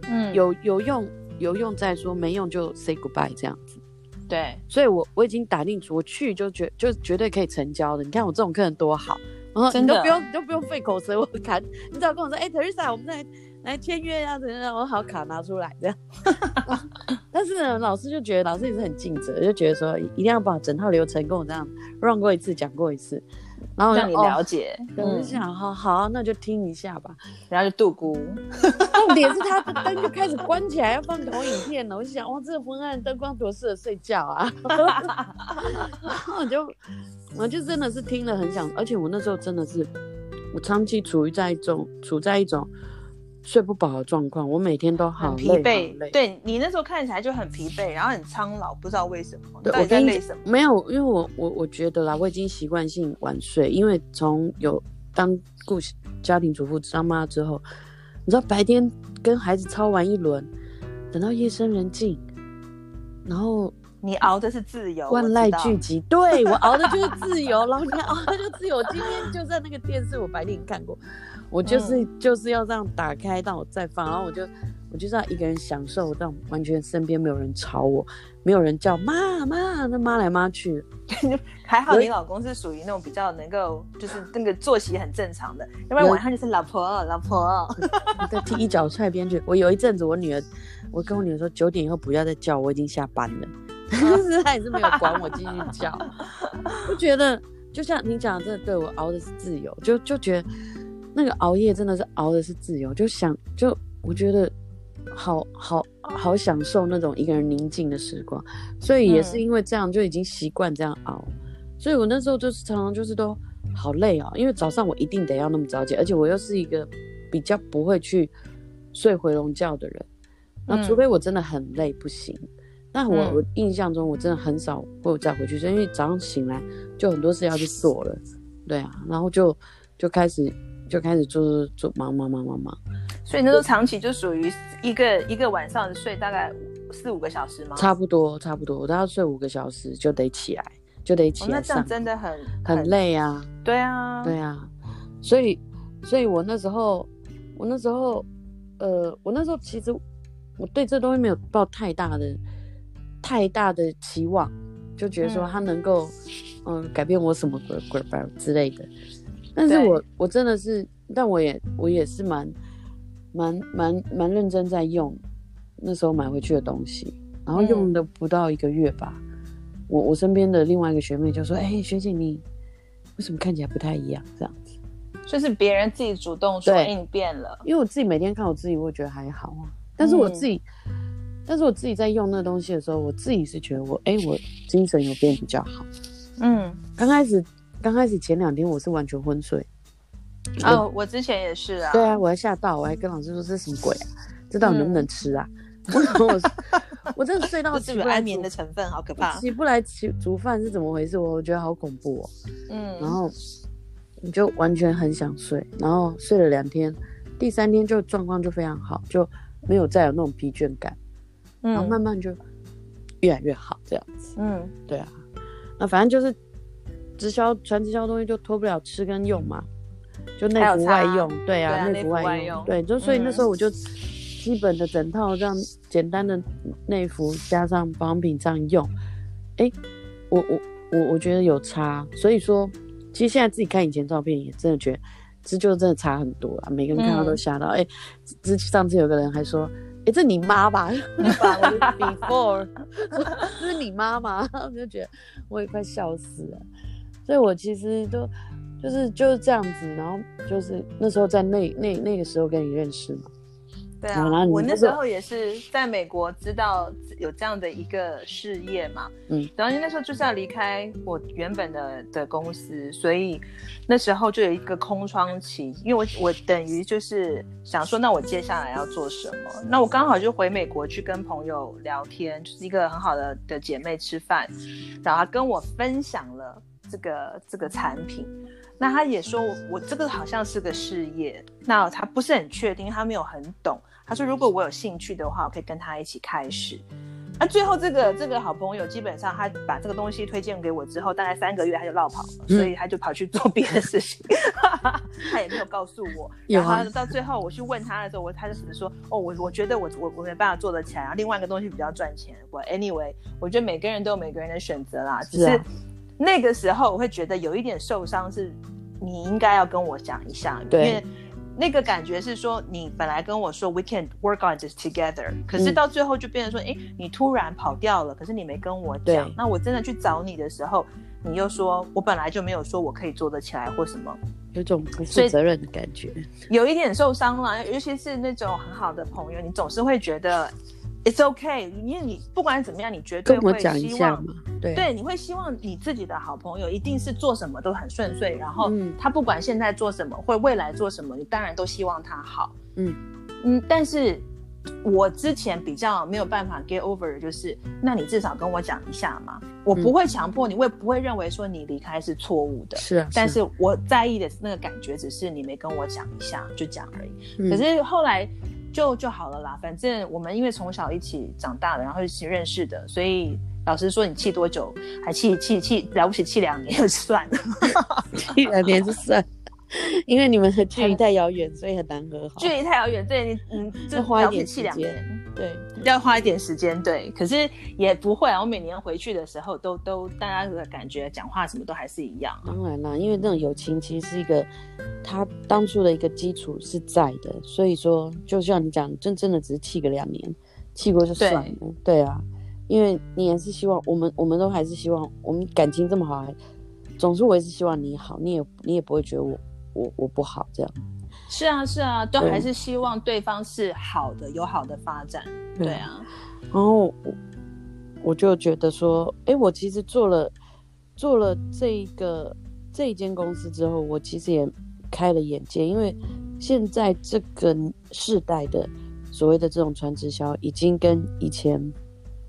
嗯，有有用有用再说，没用就 say goodbye 这样子。对，所以我我已经打定主，我去就绝就绝对可以成交的。你看我这种客人多好。哦，你都不用，你都不用费口舌，我卡，你只要跟我说，哎，Teresa，我们再来来签约啊，怎样？我好卡拿出来这样。但是呢，老师就觉得老师也是很尽责，就觉得说一定要把整套流程跟我这样 run 过一次，讲过一次，然后让你了解。我就想，好好，那就听一下吧。然后就度孤，重点是他的灯就开始关起来，要放投影片了。我就想，哇，这个昏暗灯光多适合睡觉啊！然后我就。我就真的是听了很想，而且我那时候真的是，我长期处于在一种处在一种睡不饱的状况，我每天都好疲惫。对，你那时候看起来就很疲惫，然后很苍老，不知道为什么。对，我在累什么？没有，因为我我我觉得啦，我已经习惯性晚睡，因为从有当顾家庭主妇当妈之后，你知道白天跟孩子操完一轮，等到夜深人静，然后。你熬的是自由，万籁俱寂。对，我熬的就是自由，然后你看熬的就自由。今天就在那个电视，我白天看过，我就是、嗯、就是要这样打开，让我再放，然后我就我就是要一个人享受，让完全身边没有人吵我，没有人叫妈妈，那妈来妈去。还好你老公是属于那种比较能够，就是那个作息很正常的，要不然晚上就是老婆老婆，再 踢一脚踹边去。我有一阵子，我女儿，我跟我女儿说九点以后不要再叫，我已经下班了。但是他也是没有管我继续叫，我觉得就像你讲的，这对我熬的是自由，就就觉得那个熬夜真的是熬的是自由，就想就我觉得好好好享受那种一个人宁静的时光，所以也是因为这样就已经习惯这样熬，所以我那时候就是常常就是都好累啊，因为早上我一定得要那么早起，而且我又是一个比较不会去睡回笼觉的人，那除非我真的很累不行。那我我印象中我真的很少会有再回去睡，因为早上醒来就很多事要去做了，对啊，然后就就开始就开始做做忙忙忙忙忙。所以那时候长期就属于一个一个晚上睡大概四五个小时吗？差不多差不多，我都要睡五个小时就得起来，就得起来。哦，那这样真的很很累啊。对啊，对啊，所以所以我那时候我那时候呃我那时候其实我对这东西没有抱太大的。太大的期望，就觉得说它能够，嗯、呃，改变我什么鬼鬼吧之类的。但是我我真的是，但我也我也是蛮蛮蛮蛮认真在用那时候买回去的东西，然后用的不到一个月吧，嗯、我我身边的另外一个学妹就说：“哎、欸，学姐你为什么看起来不太一样？”这样子，就是别人自己主动说：“哎，你变了。”因为我自己每天看我自己，我觉得还好啊，但是我自己。嗯但是我自己在用那东西的时候，我自己是觉得我哎、欸，我精神有变比较好。嗯，刚开始刚开始前两天我是完全昏睡。哦，我之前也是啊。对啊，我还吓到，我还跟老师说这是什么鬼啊？这到底能不能吃啊？我我我真的睡到起不来。安眠的成分好可怕。起不来起煮饭是怎么回事？我我觉得好恐怖哦。嗯。然后你就完全很想睡，然后睡了两天，第三天就状况就非常好，就没有再有那种疲倦感。然后慢慢就越来越好，这样子。嗯，对啊。那反正就是直销传直销东西就脱不了吃跟用嘛，就内服外用。对啊，内服外用。对，就所以那时候我就基本的整套这样简单的内服加上保养品这样用。哎，我我我我觉得有差。所以说，其实现在自己看以前照片也真的觉得，这就真的差很多啊。每个人看到都吓到。哎，之上次有个人还说。哎，这你妈吧？你爸，before，这是你妈吗？我就觉得我也快笑死了。所以我其实都就是就是这样子，然后就是那时候在那那那个时候跟你认识嘛。对啊，我那时候也是在美国知道有这样的一个事业嘛，嗯，然后那时候就是要离开我原本的的公司，所以那时候就有一个空窗期，因为我我等于就是想说，那我接下来要做什么？那我刚好就回美国去跟朋友聊天，就是一个很好的的姐妹吃饭，然后她跟我分享了这个这个产品。那他也说我，我这个好像是个事业，那他不是很确定，他没有很懂。他说如果我有兴趣的话，我可以跟他一起开始。那最后这个这个好朋友基本上他把这个东西推荐给我之后，大概三个月他就落跑了，嗯、所以他就跑去做别的事情，他也没有告诉我。然后到最后我去问他的时候，我他就只是说哦，我我觉得我我我没办法做得起来啊，另外一个东西比较赚钱。我 anyway，我觉得每个人都有每个人的选择啦，只是。那个时候我会觉得有一点受伤，是你应该要跟我讲一下，对，因为那个感觉是说你本来跟我说 we can work on this together，可是到最后就变成说，哎、嗯，你突然跑掉了，可是你没跟我讲，那我真的去找你的时候，你又说我本来就没有说我可以做得起来或什么，有种不负责任的感觉，有一点受伤了，尤其是那种很好的朋友，你总是会觉得。It's okay，因为你不管怎么样，你绝对会希望，对对，你会希望你自己的好朋友一定是做什么都很顺遂，然后他不管现在做什么或未来做什么，你当然都希望他好。嗯嗯，但是我之前比较没有办法 get over，的就是那你至少跟我讲一下嘛，我不会强迫你，我也不会认为说你离开是错误的。是啊，但是我在意的是那个感觉，只是你没跟我讲一下就讲而已。可是后来。就就好了啦，反正我们因为从小一起长大的，然后一起认识的，所以老实说，你气多久，还气气气了不起，气两年就算了，气两年就算，因为你们的距离太遥远，所以很难和好。距离太遥远，对你嗯，就花一点气两年。对，要花一点时间，对，可是也不会啊。我每年回去的时候都，都都大家的感觉，讲话什么都还是一样啊。当然啦，因为那种友情其实是一个，他当初的一个基础是在的，所以说，就像你讲，真真的只是气个两年，气过就算了。对，对啊，因为你也是希望我们，我们都还是希望我们感情这么好，总之我也是希望你好，你也你也不会觉得我我我不好这样。是啊是啊，都还是希望对方是好的，有好的发展。对，对啊，然后我我就觉得说，哎，我其实做了做了这一个这一间公司之后，我其实也开了眼界，因为现在这个世代的所谓的这种传直销，已经跟以前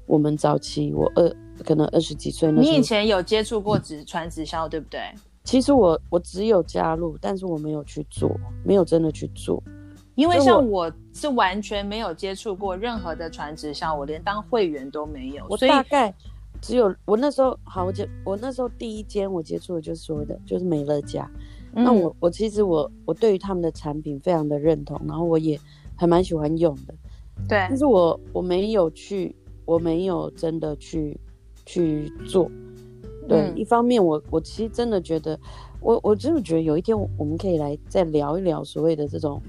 我们早期我二可能二十几岁那你以前有接触过直传直销，对不对？其实我我只有加入，但是我没有去做，没有真的去做。因为像我是完全没有接触过任何的传直销，我连当会员都没有。我大概只有我那时候好，我接我那时候第一间我接触的就是所谓的，就是美乐家。嗯、那我我其实我我对于他们的产品非常的认同，然后我也还蛮喜欢用的。对，但是我我没有去，我没有真的去去做。对，嗯、一方面我我其实真的觉得，我我真的觉得有一天我们可以来再聊一聊所谓的这种，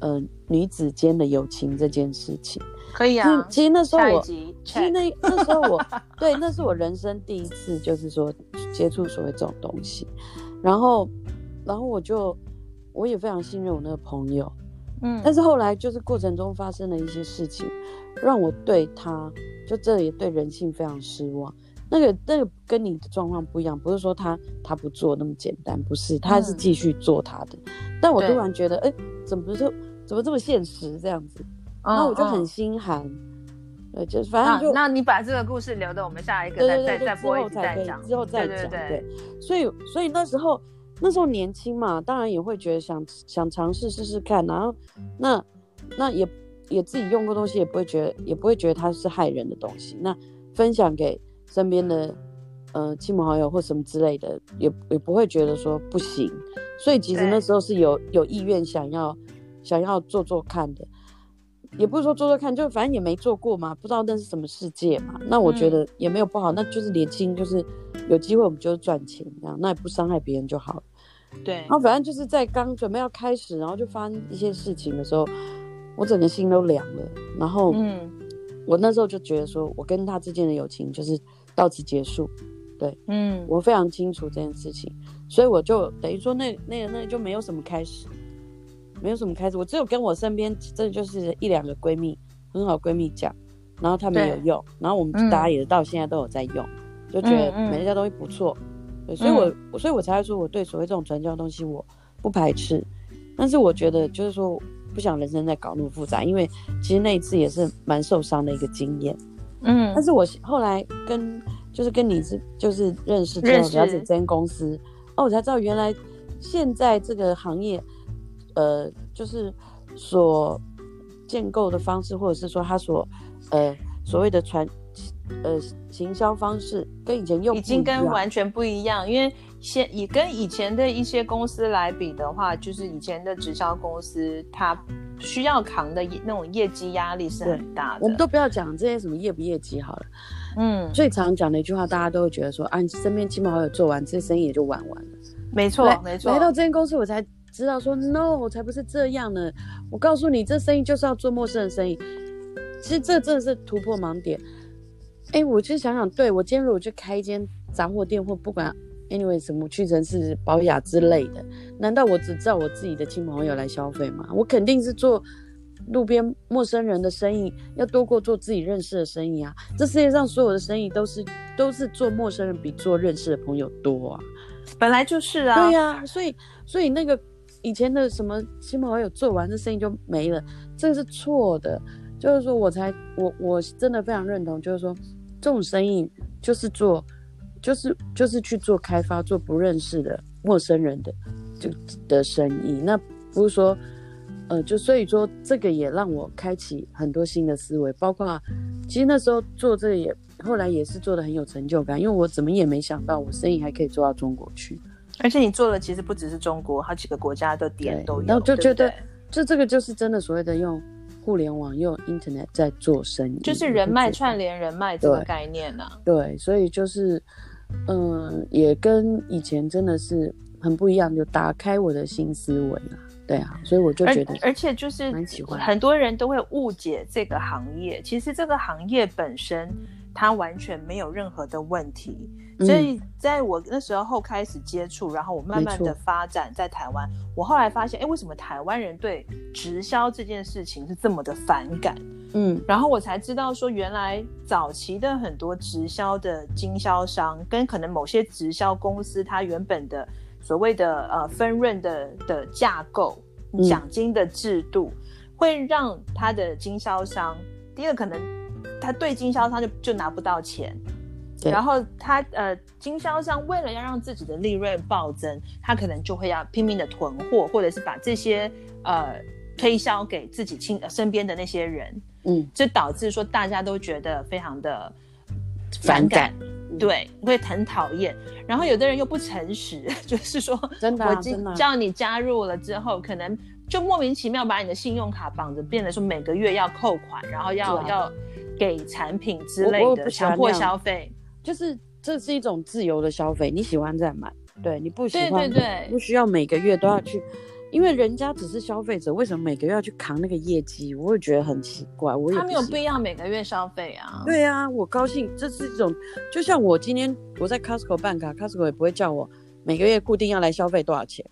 呃，女子间的友情这件事情。可以啊。其实那时候我，其实那那时候我，对，那是我人生第一次，就是说接触所谓这种东西。然后，然后我就我也非常信任我那个朋友，嗯。但是后来就是过程中发生了一些事情，让我对他就这也对人性非常失望。那个那个跟你的状况不一样，不是说他他不做那么简单，不是，他是继续做他的。嗯、但我突然觉得，哎对，怎么就怎么这么现实这样子？那、哦、我就很心寒。哦、对，就是反正就那，那你把这个故事留到我们下一个再再再播再讲，之后再讲。对，对，对，对，所以所以那时候那时候年轻嘛，当然也会觉得想想尝试试试看，然后那那也也自己用过东西，也不会觉得也不会觉得它是害人的东西，那分享给。身边的，呃，亲朋好友或什么之类的，也也不会觉得说不行，所以其实那时候是有有意愿想要想要做做看的，也不是说做做看，就反正也没做过嘛，不知道那是什么世界嘛。那我觉得也没有不好，嗯、那就是年轻，就是有机会我们就是赚钱这样，那也不伤害别人就好了。对，然后反正就是在刚准备要开始，然后就发生一些事情的时候，我整个心都凉了。然后，嗯，我那时候就觉得说，我跟他之间的友情就是。到此结束，对，嗯，我非常清楚这件事情，所以我就等于说那那个那个就没有什么开始，没有什么开始，我只有跟我身边真的就是一两个闺蜜，很好闺蜜讲，然后她们有用，然后我们大家也到现在都有在用，嗯、就觉得每一家东西不错，对，所以我、嗯、所以我才会说我对所谓这种传销东西我不排斥，但是我觉得就是说不想人生再搞那么复杂，因为其实那一次也是蛮受伤的一个经验。嗯，但是我后来跟就是跟你是就是认识之后了解这间公司，哦，我才知道原来现在这个行业，呃，就是所建构的方式，或者是说他所呃所谓的传呃行销方式，跟以前又已经跟完全不一样，因为。现以跟以前的一些公司来比的话，就是以前的直销公司，它需要扛的那种业绩压力是很大的。我们都不要讲这些什么业不业绩好了，嗯，最常讲的一句话，大家都会觉得说啊，你身边亲朋好友做完，这生意也就玩完了。没错，没错。来到这间公司，我才知道说，no，我才不是这样呢。我告诉你，这生意就是要做陌生人生意。其实这真的是突破盲点。哎，我就想想，对，我今天如果去开一间杂货店，或不管。Anyway，什么屈臣氏、保雅之类的，难道我只照我自己的亲朋友来消费吗？我肯定是做路边陌生人的生意，要多过做自己认识的生意啊！这世界上所有的生意都是都是做陌生人比做认识的朋友多啊，本来就是啊。对呀、啊，所以所以那个以前的什么亲朋好友做完这生意就没了，这个是错的。就是说我才我我真的非常认同，就是说这种生意就是做。就是就是去做开发，做不认识的陌生人的就的生意，那不是说，呃，就所以说这个也让我开启很多新的思维，包括其实那时候做这个也后来也是做的很有成就感，因为我怎么也没想到我生意还可以做到中国去，而且你做的其实不只是中国，好几个国家的点都有，然后就觉得就这个就是真的所谓的用互联网用 Internet 在做生意，就是人脉串联人脉这个概念呢、啊，对，所以就是。嗯，也跟以前真的是很不一样，就打开我的新思维了。对啊，所以我就觉得，而且就是很多人都会误解这个行业。其实这个行业本身它完全没有任何的问题。所以在我那时候开始接触，然后我慢慢的发展在台湾，我后来发现，哎，为什么台湾人对直销这件事情是这么的反感？嗯，然后我才知道说，原来早期的很多直销的经销商，跟可能某些直销公司，它原本的所谓的呃分润的的架构、奖金的制度，会让他的经销商，第一个可能他对经销商就就拿不到钱。然后他呃，经销商为了要让自己的利润暴增，他可能就会要拼命的囤货，或者是把这些呃推销给自己亲、呃、身边的那些人，嗯，就导致说大家都觉得非常的反感，对，会很讨厌。然后有的人又不诚实，就是说，真的、啊，我叫你加入了之后，可能就莫名其妙把你的信用卡绑着，变得说每个月要扣款，然后要要给产品之类的强迫消费。就是这是一种自由的消费，你喜欢再买，对，你不喜欢，对对对，不需要每个月都要去，因为人家只是消费者，为什么每个月要去扛那个业绩？我会觉得很奇怪。我也他没有必要每个月消费啊。对啊，我高兴，这是一种，就像我今天我在 Costco 办卡，Costco 也不会叫我每个月固定要来消费多少钱，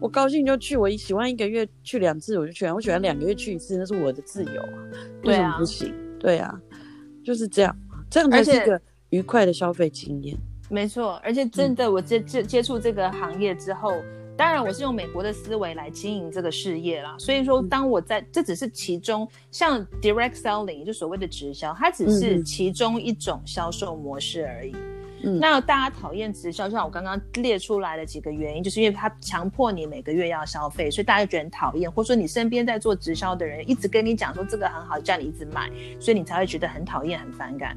我高兴就去，我喜欢一个月去两次我就去，我喜欢两个月去一次，那是我的自由啊，为什么不行？对啊，对啊，就是这样，这样才是一个。愉快的消费经验，没错，而且真的，我接接接触这个行业之后，嗯、当然我是用美国的思维来经营这个事业啦。所以说，当我在、嗯、这只是其中，像 direct selling，就所谓的直销，它只是其中一种销售模式而已。那大家讨厌直销，就像我刚刚列出来的几个原因，就是因为他强迫你每个月要消费，所以大家觉得很讨厌，或者说你身边在做直销的人一直跟你讲说这个很好，叫你一直买，所以你才会觉得很讨厌、很反感。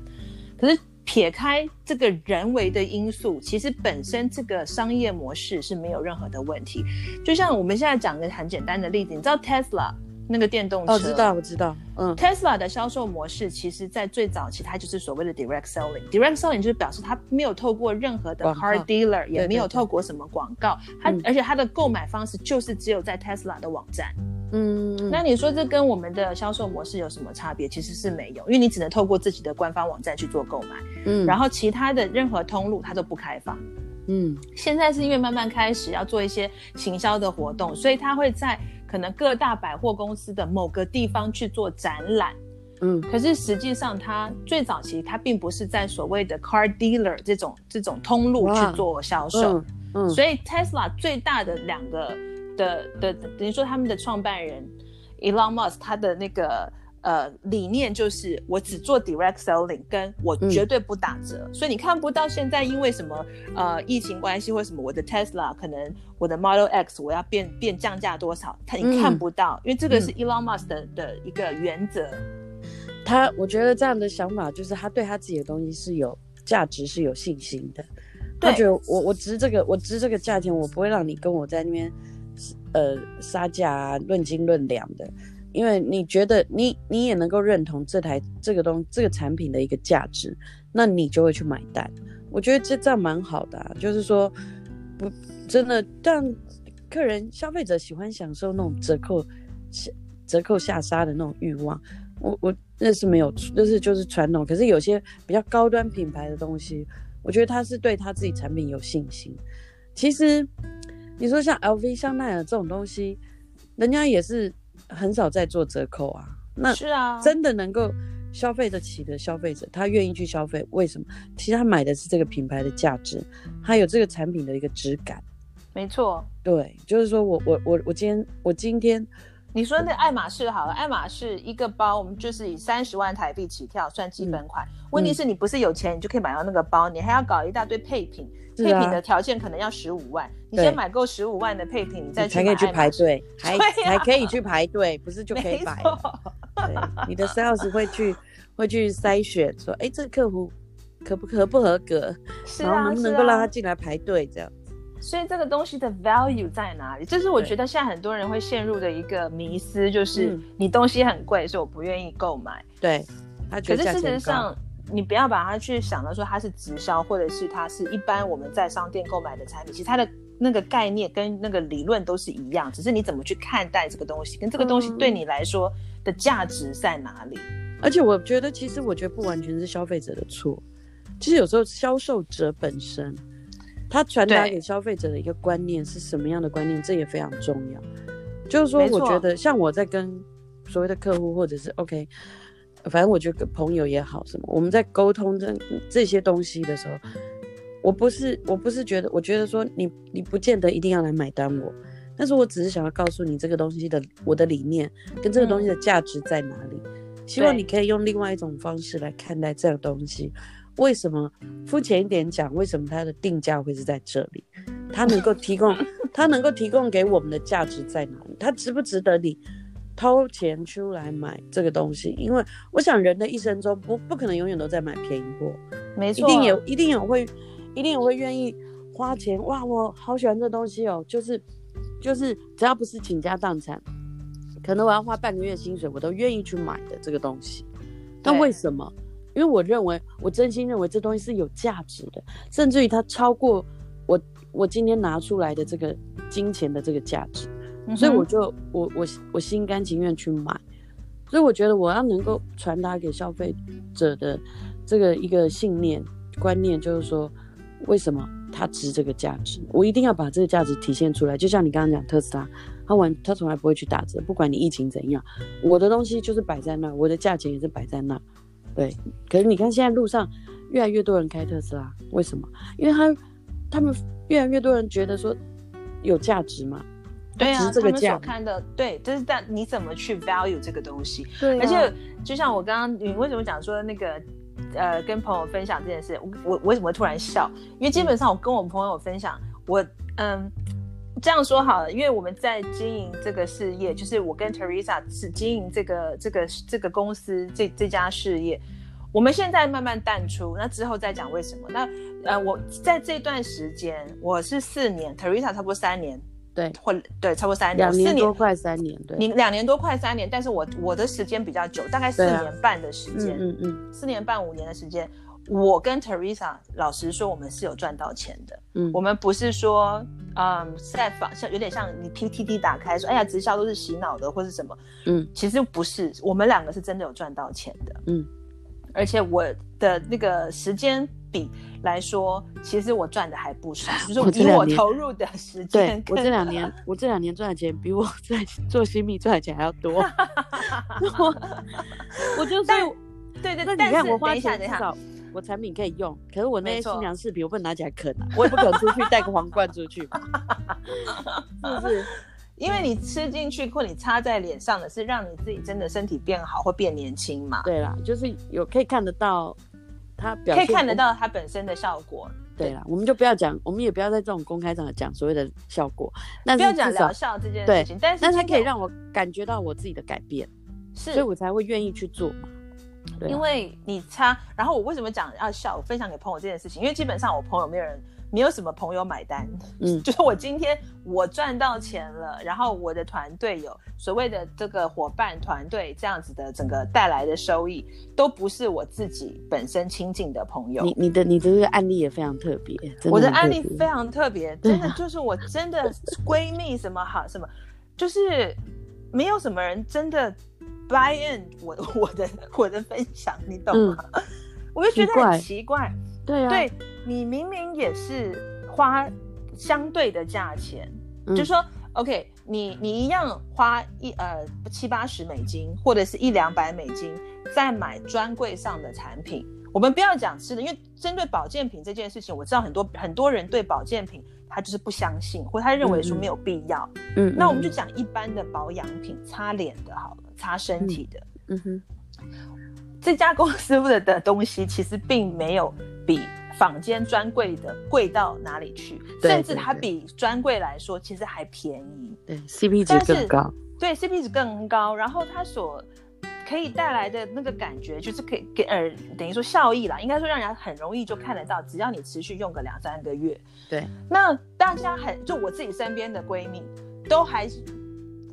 可是。撇开这个人为的因素，其实本身这个商业模式是没有任何的问题。就像我们现在讲个很简单的例子，你知道 Tesla 那个电动车？哦，知道，我知道。嗯，Tesla 的销售模式，其实在最早期，它就是所谓的 direct selling。direct selling 就是表示它没有透过任何的 car dealer，也没有透过什么广告，它而且它的购买方式就是只有在 Tesla 的网站。嗯，那你说这跟我们的销售模式有什么差别？其实是没有，因为你只能透过自己的官方网站去做购买，嗯，然后其他的任何通路它都不开放，嗯，现在是因为慢慢开始要做一些行销的活动，所以它会在可能各大百货公司的某个地方去做展览，嗯，可是实际上它最早期它并不是在所谓的 car dealer 这种这种通路去做销售，嗯，嗯，所以 Tesla 最大的两个。的的等于说他们的创办人 Elon Musk 他的那个呃理念就是我只做 direct selling，跟我绝对不打折，嗯、所以你看不到现在因为什么呃疫情关系或什么我的 Tesla 可能我的 Model X 我要变变降价多少，他你看不到，嗯、因为这个是 Elon Musk 的的一个原则。他我觉得这样的想法就是他对他自己的东西是有价值是有信心的，他觉得我我值这个我值这个价钱，我不会让你跟我在那边。呃，杀价啊，论斤论两的，因为你觉得你你也能够认同这台这个东这个产品的一个价值，那你就会去买单。我觉得这这样蛮好的啊，就是说不真的但客人消费者喜欢享受那种折扣下折扣下杀的那种欲望。我我那是没有，那是就是传统。可是有些比较高端品牌的东西，我觉得他是对他自己产品有信心。其实。你说像 LV、香奈儿这种东西，人家也是很少在做折扣啊。那是啊，真的能够消费得起的消费者，他愿意去消费，为什么？其实他买的是这个品牌的价值，他有这个产品的一个质感。没错，对，就是说我我我我今天我今天。你说那爱马仕好了，爱马仕一个包，我们就是以三十万台币起跳算基本款。嗯、问题是你不是有钱，你就可以买到那个包，你还要搞一大堆配品，啊、配品的条件可能要十五万。你先买够十五万的配品，你再去才可以去排队，还还可以去排队，不是就可以买？对，你的 sales 会去会去筛选，说，哎，这个客户可不可不合格，是啊、然后能不能够让他进来排队这样。所以这个东西的 value 在哪里？这是我觉得现在很多人会陷入的一个迷思，就是你东西很贵，所以我不愿意购买。对，可是事实上，你不要把它去想到说它是直销，或者是它是一般我们在商店购买的产品，其实它的那个概念跟那个理论都是一样，只是你怎么去看待这个东西，跟这个东西对你来说的价值在哪里。而且我觉得，其实我觉得不完全是消费者的错，其实有时候销售者本身，他传达给消费者的一个观念是什么样的观念，这也非常重要。就是说，我觉得像我在跟所谓的客户或者是 OK，反正我觉得跟朋友也好什么，我们在沟通这这些东西的时候，我不是我不是觉得，我觉得说你你不见得一定要来买单我，但是我只是想要告诉你这个东西的我的理念跟这个东西的价值在哪里。嗯希望你可以用另外一种方式来看待这个东西。为什么肤浅一点讲？为什么它的定价会是在这里？它能够提供，它能够提供给我们的价值在哪里？它值不值得你掏钱出来买这个东西？因为我想人的一生中不不可能永远都在买便宜货，没错，一定有，一定有会，一定有会愿意花钱。哇，我好喜欢这东西哦，就是就是只要不是倾家荡产。可能我要花半个月薪水，我都愿意去买的这个东西。那为什么？因为我认为，我真心认为这东西是有价值的，甚至于它超过我我今天拿出来的这个金钱的这个价值，嗯、所以我就我我我心甘情愿去买。所以我觉得我要能够传达给消费者的这个一个信念观念，就是说，为什么它值这个价值？我一定要把这个价值体现出来。就像你刚刚讲特斯拉。他完，他从来不会去打折，不管你疫情怎样，我的东西就是摆在那，我的价钱也是摆在那，对。可是你看现在路上越来越多人开特斯拉，为什么？因为他他们越来越多人觉得说有价值嘛，对啊，这个价他们所看的，对，就是但你怎么去 value 这个东西？对、啊，而且就像我刚刚，你为什么讲说那个呃，跟朋友分享这件事，我我为什么会突然笑？因为基本上我跟我朋友分享，我嗯。这样说好了，因为我们在经营这个事业，就是我跟 Teresa 是经营这个这个这个公司这这家事业。我们现在慢慢淡出，那之后再讲为什么。那呃，我在这段时间我是四年，Teresa 差不多三年，对，或对，差不多三年，两年多快三年，对，你两年多快三年，但是我我的时间比较久，大概四年半的时间，嗯嗯，四年半五年的时间。我跟 Teresa 老实说，我们是有赚到钱的。嗯，我们不是说，嗯，在仿像有点像你 PTT 打开说，哎呀，直销都是洗脑的或是什么。嗯，其实不是，我们两个是真的有赚到钱的。嗯，而且我的那个时间比来说，其实我赚的还不少，就是以我投入的时间。对，我这两年，我这两年赚的钱比我在做新密赚的钱还要多。我我就是，对对，那你看我花钱多少？我产品可以用，可是我那些新娘饰品我不能拿起来啃啊，我也不可能出去带个皇冠出去，是不是？因为你吃进去或你擦在脸上的是让你自己真的身体变好或变年轻嘛？对啦，就是有可以看得到它表现，可以看得到它本身的效果。对啦，我们就不要讲，我们也不要在这种公开场合讲所谓的效果，那不要讲疗效这件事情。但是但是它可以让我感觉到我自己的改变，是，所以我才会愿意去做嘛。啊、因为你差，然后我为什么讲要笑？我分享给朋友这件事情，因为基本上我朋友没有人，没有什么朋友买单。嗯，就是我今天我赚到钱了，然后我的团队有所谓的这个伙伴团队这样子的整个带来的收益，都不是我自己本身亲近的朋友。你你的你的这个案例也非常特别，特别我的案例非常特别，真的就是我真的闺蜜什么好什么，就是没有什么人真的。Buy in 我 我的我的分享，你懂吗？嗯、我就觉得很奇怪，对啊，对你明明也是花相对的价钱，嗯、就说 OK，你你一样花一呃七八十美金或者是一两百美金在买专柜上的产品，我们不要讲吃的，因为针对保健品这件事情，我知道很多很多人对保健品他就是不相信，或他认为说没有必要，嗯，那我们就讲一般的保养品，擦脸的好了。擦身体的，嗯，嗯哼，这家公司的的东西其实并没有比坊间专柜的贵到哪里去，对甚至它比专柜来说其实还便宜，对，CP 值更高，对，CP 值更高，然后它所可以带来的那个感觉就是可以给呃，等于说效益啦，应该说让人家很容易就看得到，只要你持续用个两三个月，对，那大家很就我自己身边的闺蜜都还是。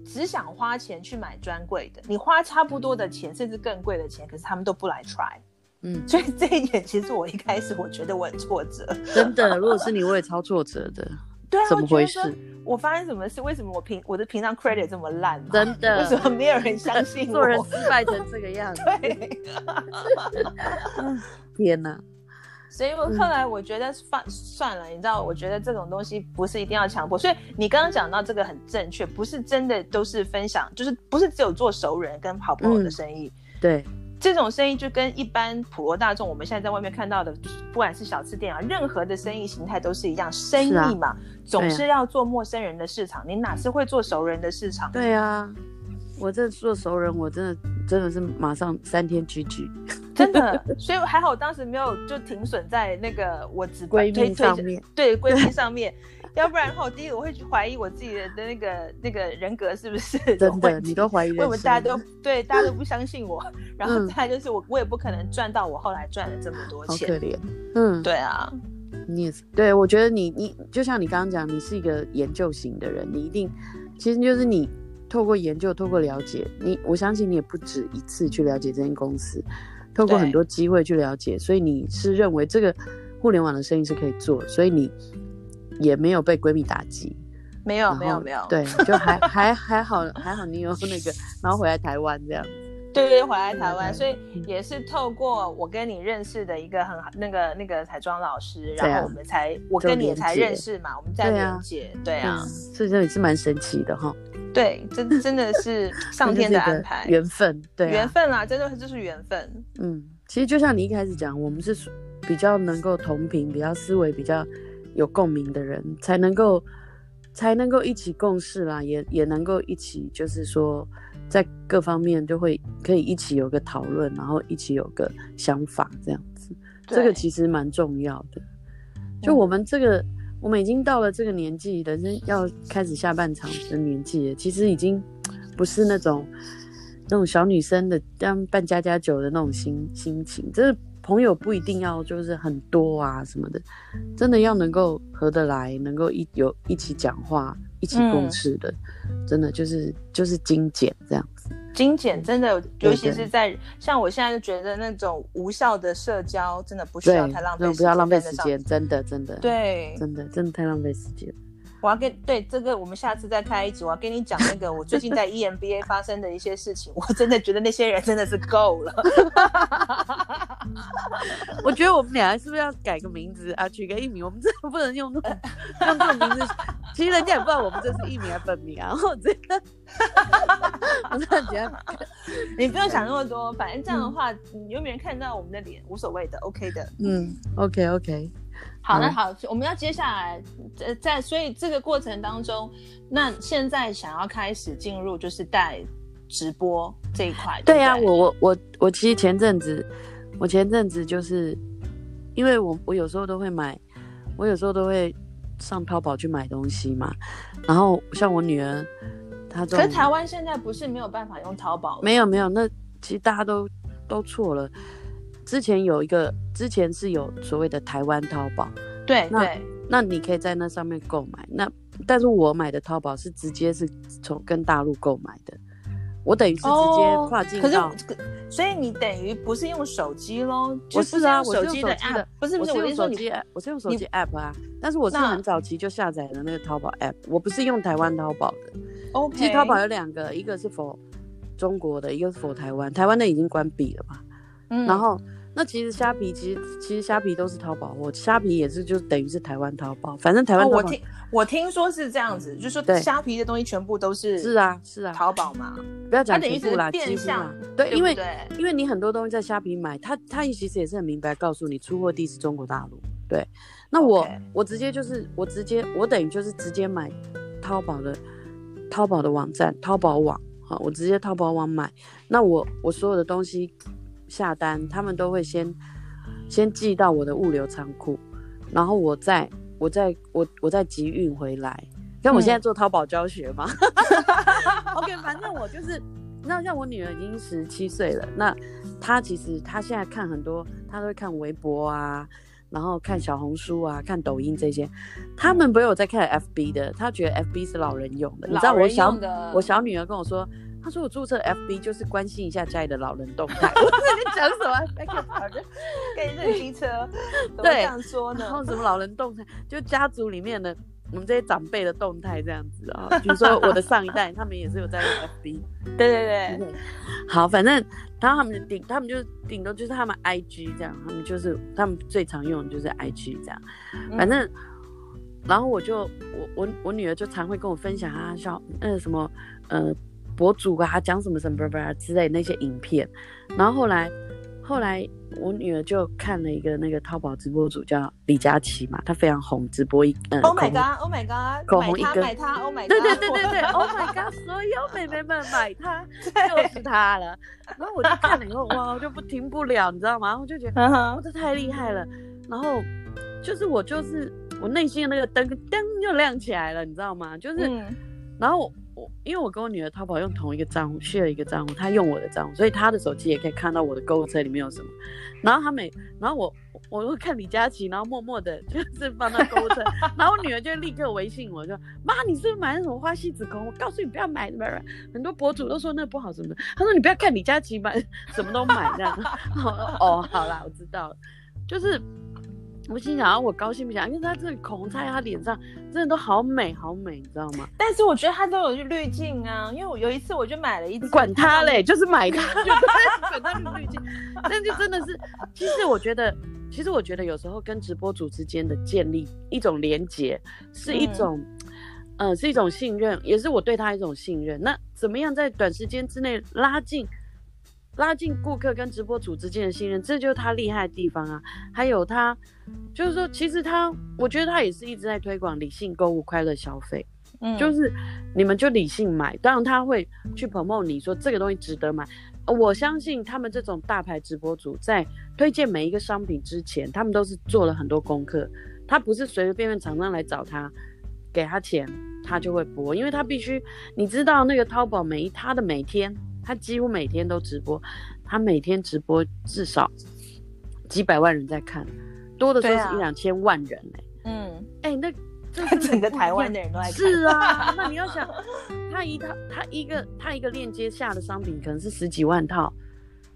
只想花钱去买专柜的，你花差不多的钱，甚至更贵的钱，可是他们都不来 try，嗯，所以这一点其实我一开始我觉得我很挫折，真的，如果是你，我也超挫折的。对啊，怎么回事？我发生什么事？为什么我平我的平常 credit 这么烂？真的？为什么没有人相信 我？做人失败成这个样子？对，天哪！所以我后来我觉得算算了，你知道，我觉得这种东西不是一定要强迫。所以你刚刚讲到这个很正确，不是真的都是分享，就是不是只有做熟人跟好朋友的生意。嗯、对。这种生意就跟一般普罗大众，我们现在在外面看到的，不管是小吃店啊，任何的生意形态都是一样，生意嘛，啊、总是要做陌生人的市场，啊、你哪是会做熟人的市场？对啊，我这做熟人，我真的真的是马上三天 GG，真的，所以还好我当时没有就停损在那个我只闺蜜上面，对闺蜜上面。要不然的话，我第一个我会去怀疑我自己的那个那个人格是不是真的，你都怀疑，为什么大家都对大家都 不相信我？然后再就是我我也不可能赚到我后来赚了这么多钱，好可怜。嗯，对啊，你也是。对，我觉得你你就像你刚刚讲，你是一个研究型的人，你一定其实就是你透过研究，透过了解，你我相信你也不止一次去了解这间公司，透过很多机会去了解，所以你是认为这个互联网的生意是可以做，所以你。也没有被闺蜜打击，没有没有没有，对，就还 还还好还好，你有那个，然后回来台湾这样，对对，回来台湾，所以也是透过我跟你认识的一个很好那个那个彩妆老师，然后我们才我跟你才认识嘛，我们在连接，对啊，所以这也是蛮神奇的哈，对，真真的是 上天的安排，缘分，对，缘分啦，真的就是缘分，嗯，其实就像你一开始讲，我们是比较能够同频，比较思维比较。有共鸣的人才能够，才能够一起共事啦，也也能够一起，就是说，在各方面就会可以一起有个讨论，然后一起有个想法，这样子，这个其实蛮重要的。就我们这个，嗯、我们已经到了这个年纪，人生要开始下半场的年纪了，其实已经不是那种那种小女生的当办家家酒的那种心心情，就是。朋友不一定要就是很多啊什么的，真的要能够合得来，能够一有一起讲话、一起共事的，嗯、真的就是就是精简这样子。精简真的，尤其是在像我现在就觉得那种无效的社交，真的不需要太浪费，不要浪费时间，真的真的，对，真的真的太浪费时间。我要跟对这个，我们下次再开一集。我要跟你讲那个我最近在 EMBA 发生的一些事情。我真的觉得那些人真的是够了。我觉得我们俩是不是要改个名字啊？取个艺名？我们真的不能用那种 用这种名字。其实人家也不知道我们这是艺名还是本名啊。然后我真的，我真的觉得你不用想那么多，反正这样的话，嗯、有没有人看到我们的脸无所谓的，OK 的。嗯，OK OK。好，那好，我们要接下来，呃在，所以这个过程当中，那现在想要开始进入就是带直播这一块。对呀，我我我我其实前阵子，我前阵子就是，因为我我有时候都会买，我有时候都会上淘宝去买东西嘛，然后像我女儿，她可是台湾现在不是没有办法用淘宝？没有没有，那其实大家都都错了。之前有一个，之前是有所谓的台湾淘宝，对，那对那你可以在那上面购买。那但是我买的淘宝是直接是从跟大陆购买的，我等于是直接跨境到。可是，所以你等于不是用手机喽？我是啊，我手机的 app，不是不是，我是用手机，我是用手机 app 啊。但是我是很早期就下载了那个淘宝 app，我不是用台湾淘宝的。OK，其实淘宝有两个，一个是 for 中国的，一个是 for 台湾，台湾的已经关闭了嘛。嗯，然后。那其实虾皮其实其实虾皮都是淘宝货，虾皮也是就等于是台湾淘宝，反正台湾、哦。我听我听说是这样子，就是说虾皮的东西全部都是是啊是啊淘宝嘛，不要讲全部啦，几乎啦。对，因为因为你很多东西在虾皮买，他他其实也是很明白告诉你出货地是中国大陆。对，那我我直接就是我直接我等于就是直接买淘宝的淘宝的网站淘宝网好，我直接淘宝网买，那我我所有的东西。下单，他们都会先先寄到我的物流仓库，然后我再我再我我再集运回来。像我现在做淘宝教学嘛、嗯、OK，反正我就是，那像我女儿已经十七岁了，那她其实她现在看很多，她都会看微博啊，然后看小红书啊，看抖音这些，他们没有在看 FB 的，她觉得 FB 是老人用的。你知道我小我小女儿跟我说。他说：“我注册 FB 就是关心一下家里的老人动态。”我说：“你讲什么？那个老人跟你认机车，对，这样说呢？然后什么老人动态？就家族里面的我们这些长辈的动态这样子啊，比如说我的上一代，他们也是有在用 FB。对对对，对，好，反正然后他们顶，他们就顶多就是他们 IG 这样，他们就是他们最常用的就是 IG 这样，反正。嗯然后我就我我我女儿就常会跟我分享啊，像呃什么呃博主啊讲什么什么什么之类那些影片。然后后来后来我女儿就看了一个那个淘宝直播主叫李佳琦嘛，他非常红，直播一呃 Oh my god，Oh my god，口红一根，买它，Oh my god，对对对对对，Oh my god，所有妹妹们买它就是它了。然后我就看了以后，哇，我就不停不了，你知道吗？然后我就觉得哇，这太厉害了。然后就是我就是。我内心的那个灯灯又亮起来了，你知道吗？就是，嗯、然后我因为我跟我女儿淘宝用同一个账户，share 一个账户，她用我的账户，所以她的手机也可以看到我的购物车里面有什么。然后她每，然后我我会看李佳琦，然后默默的就是放到购物车，然后我女儿就立刻微信我就，妈，你是不是买那种花西子口红？我告诉你不要买，什么很多博主都说那不好什么的。她说你不要看李佳琦买，什么都买这样。哦，好啦，我知道了，就是。我心想，我高兴不起来，因为他这个口红擦在他脸上，真的都好美，好美，你知道吗？但是我觉得他都有滤镜啊，因为我有一次我就买了一支，管他嘞，就是买它，管他滤滤镜。但就真的是，其实我觉得，其实我觉得有时候跟直播主之间的建立一种连结，是一种，嗯、呃，是一种信任，也是我对他一种信任。那怎么样在短时间之内拉近？拉近顾客跟直播主之间的信任，这就是他厉害的地方啊！还有他，就是说，其实他，我觉得他也是一直在推广理性购物、快乐消费。嗯，就是你们就理性买，当然他会去 promote 你说这个东西值得买。我相信他们这种大牌直播主在推荐每一个商品之前，他们都是做了很多功课。他不是随随便便厂商来找他，给他钱，他就会播，因为他必须，你知道那个淘宝每一他的每天。他几乎每天都直播，他每天直播至少几百万人在看，多的时候是一两千万人哎、欸。嗯，哎、欸，那 这是整个台湾的人都在看。是啊，那你要想，他一套，他一个，他一个链接下的商品可能是十几万套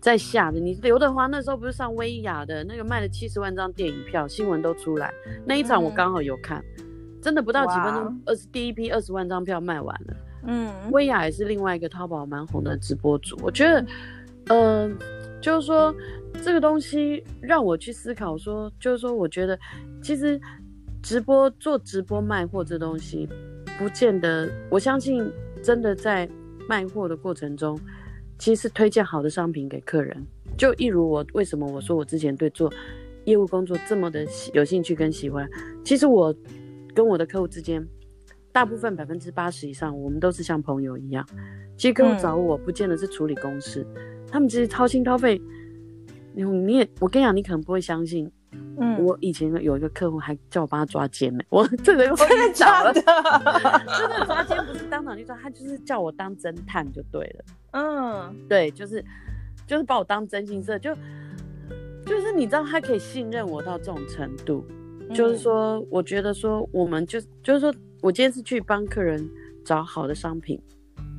在下的。你刘德华那时候不是上薇娅的那个卖了七十万张电影票，新闻都出来。那一场我刚好有看，嗯、真的不到几分钟，二十第一批二十万张票卖完了。嗯，薇娅也是另外一个淘宝蛮红的直播主。我觉得，嗯、呃，就是说这个东西让我去思考说，说就是说，我觉得其实直播做直播卖货这东西，不见得。我相信真的在卖货的过程中，其实是推荐好的商品给客人，就一如我为什么我说我之前对做业务工作这么的有兴趣跟喜欢，其实我跟我的客户之间。大部分百分之八十以上，我们都是像朋友一样。其实客户找我，不见得是处理公事，嗯、他们其实掏心掏肺。你你也，我跟你讲，你可能不会相信。嗯，我以前有一个客户还叫我帮他抓奸呢。我这个真的假的？真的抓奸不是当场去抓，他就是叫我当侦探就对了。嗯，对，就是就是把我当真心社，就就是你知道他可以信任我到这种程度，嗯、就是说，我觉得说我们就就是说。我今天是去帮客人找好的商品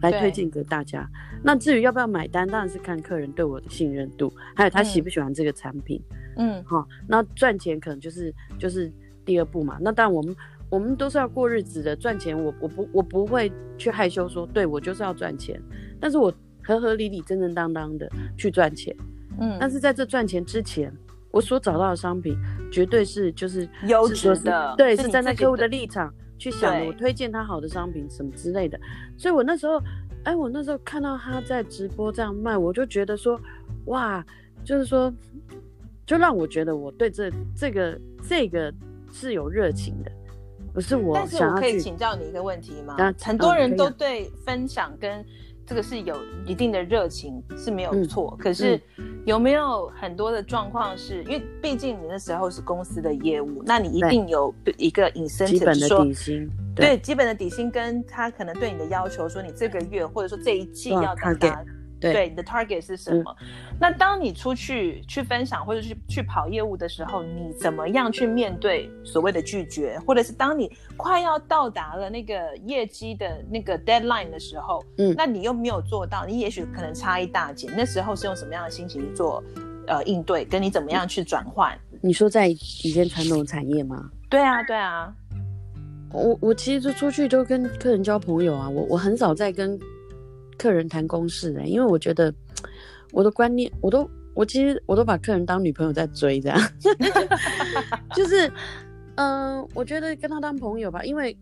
来推荐给大家。那至于要不要买单，当然是看客人对我的信任度，还有他喜不喜欢这个产品。嗯，好，那赚钱可能就是就是第二步嘛。那当然我们我们都是要过日子的，赚钱我我不我不会去害羞说，对我就是要赚钱，但是我合合理理正正当当的去赚钱。嗯，但是在这赚钱之前，我所找到的商品绝对是就是优质的，对，是站在客户的立场。去想我推荐他好的商品什么之类的，所以我那时候，哎，我那时候看到他在直播这样卖，我就觉得说，哇，就是说，就让我觉得我对这这个这个是有热情的，不是我。但是我可以请教你一个问题吗？啊、很多人都对分享跟。这个是有一定的热情是没有错，嗯、可是有没有很多的状况是、嗯、因为毕竟你那时候是公司的业务，那你一定有一个 incentive 基本的底薪，对，对基本的底薪跟他可能对你的要求，说你这个月或者说这一季要达到。对，你的 target 是什么？嗯、那当你出去去分享或者去去跑业务的时候，你怎么样去面对所谓的拒绝？或者是当你快要到达了那个业绩的那个 deadline 的时候，嗯，那你又没有做到，你也许可能差一大截。那时候是用什么样的心情去做呃应对？跟你怎么样去转换？你说在以前传统产业吗？对啊，对啊。我我其实就出去都跟客人交朋友啊，我我很少在跟客人谈公事的，因为我觉得我的观念，我都我其实我都把客人当女朋友在追，这样，就是嗯、呃，我觉得跟他当朋友吧，因为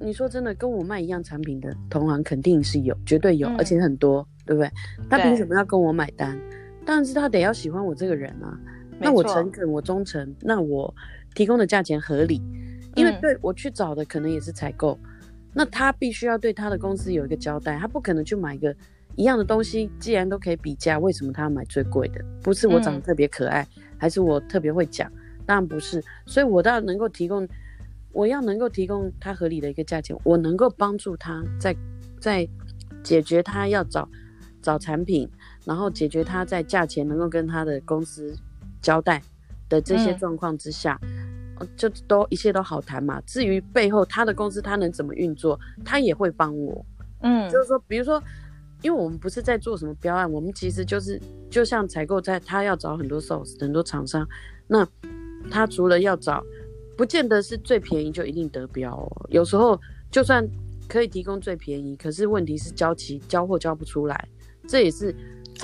你说真的，跟我卖一样产品的同行肯定是有，绝对有，嗯、而且很多，对不对？他凭什么要跟我买单？但是他得要喜欢我这个人啊，那我诚恳，我忠诚，那我提供的价钱合理。因为对我去找的可能也是采购，那他必须要对他的公司有一个交代，他不可能去买一个一样的东西，既然都可以比价，为什么他要买最贵的？不是我长得特别可爱，还是我特别会讲？当然不是，所以我倒能够提供，我要能够提供他合理的一个价钱，我能够帮助他在在解决他要找找产品，然后解决他在价钱能够跟他的公司交代的这些状况之下。嗯就都一切都好谈嘛。至于背后他的公司他能怎么运作，他也会帮我。嗯，就是说，比如说，因为我们不是在做什么标案，我们其实就是就像采购在，他要找很多 source 很多厂商，那他除了要找，不见得是最便宜就一定得标哦。有时候就算可以提供最便宜，可是问题是交期交货交不出来，这也是。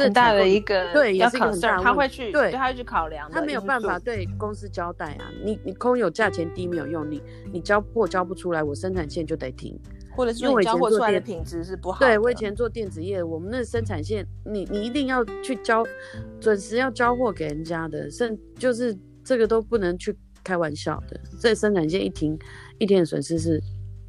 很大的一个对，也是一个很大的。他会去对，他会去考量，他没有办法对公司交代啊。你你空有价钱低没有用，你你交货交不出来，我生产线就得停，或者是因为交货出来的品质是不好。对，我以前做电子业，我们那生产线，你你一定要去交，准时要交货给人家的，甚就是这个都不能去开玩笑的。这生产线一停，一天的损失是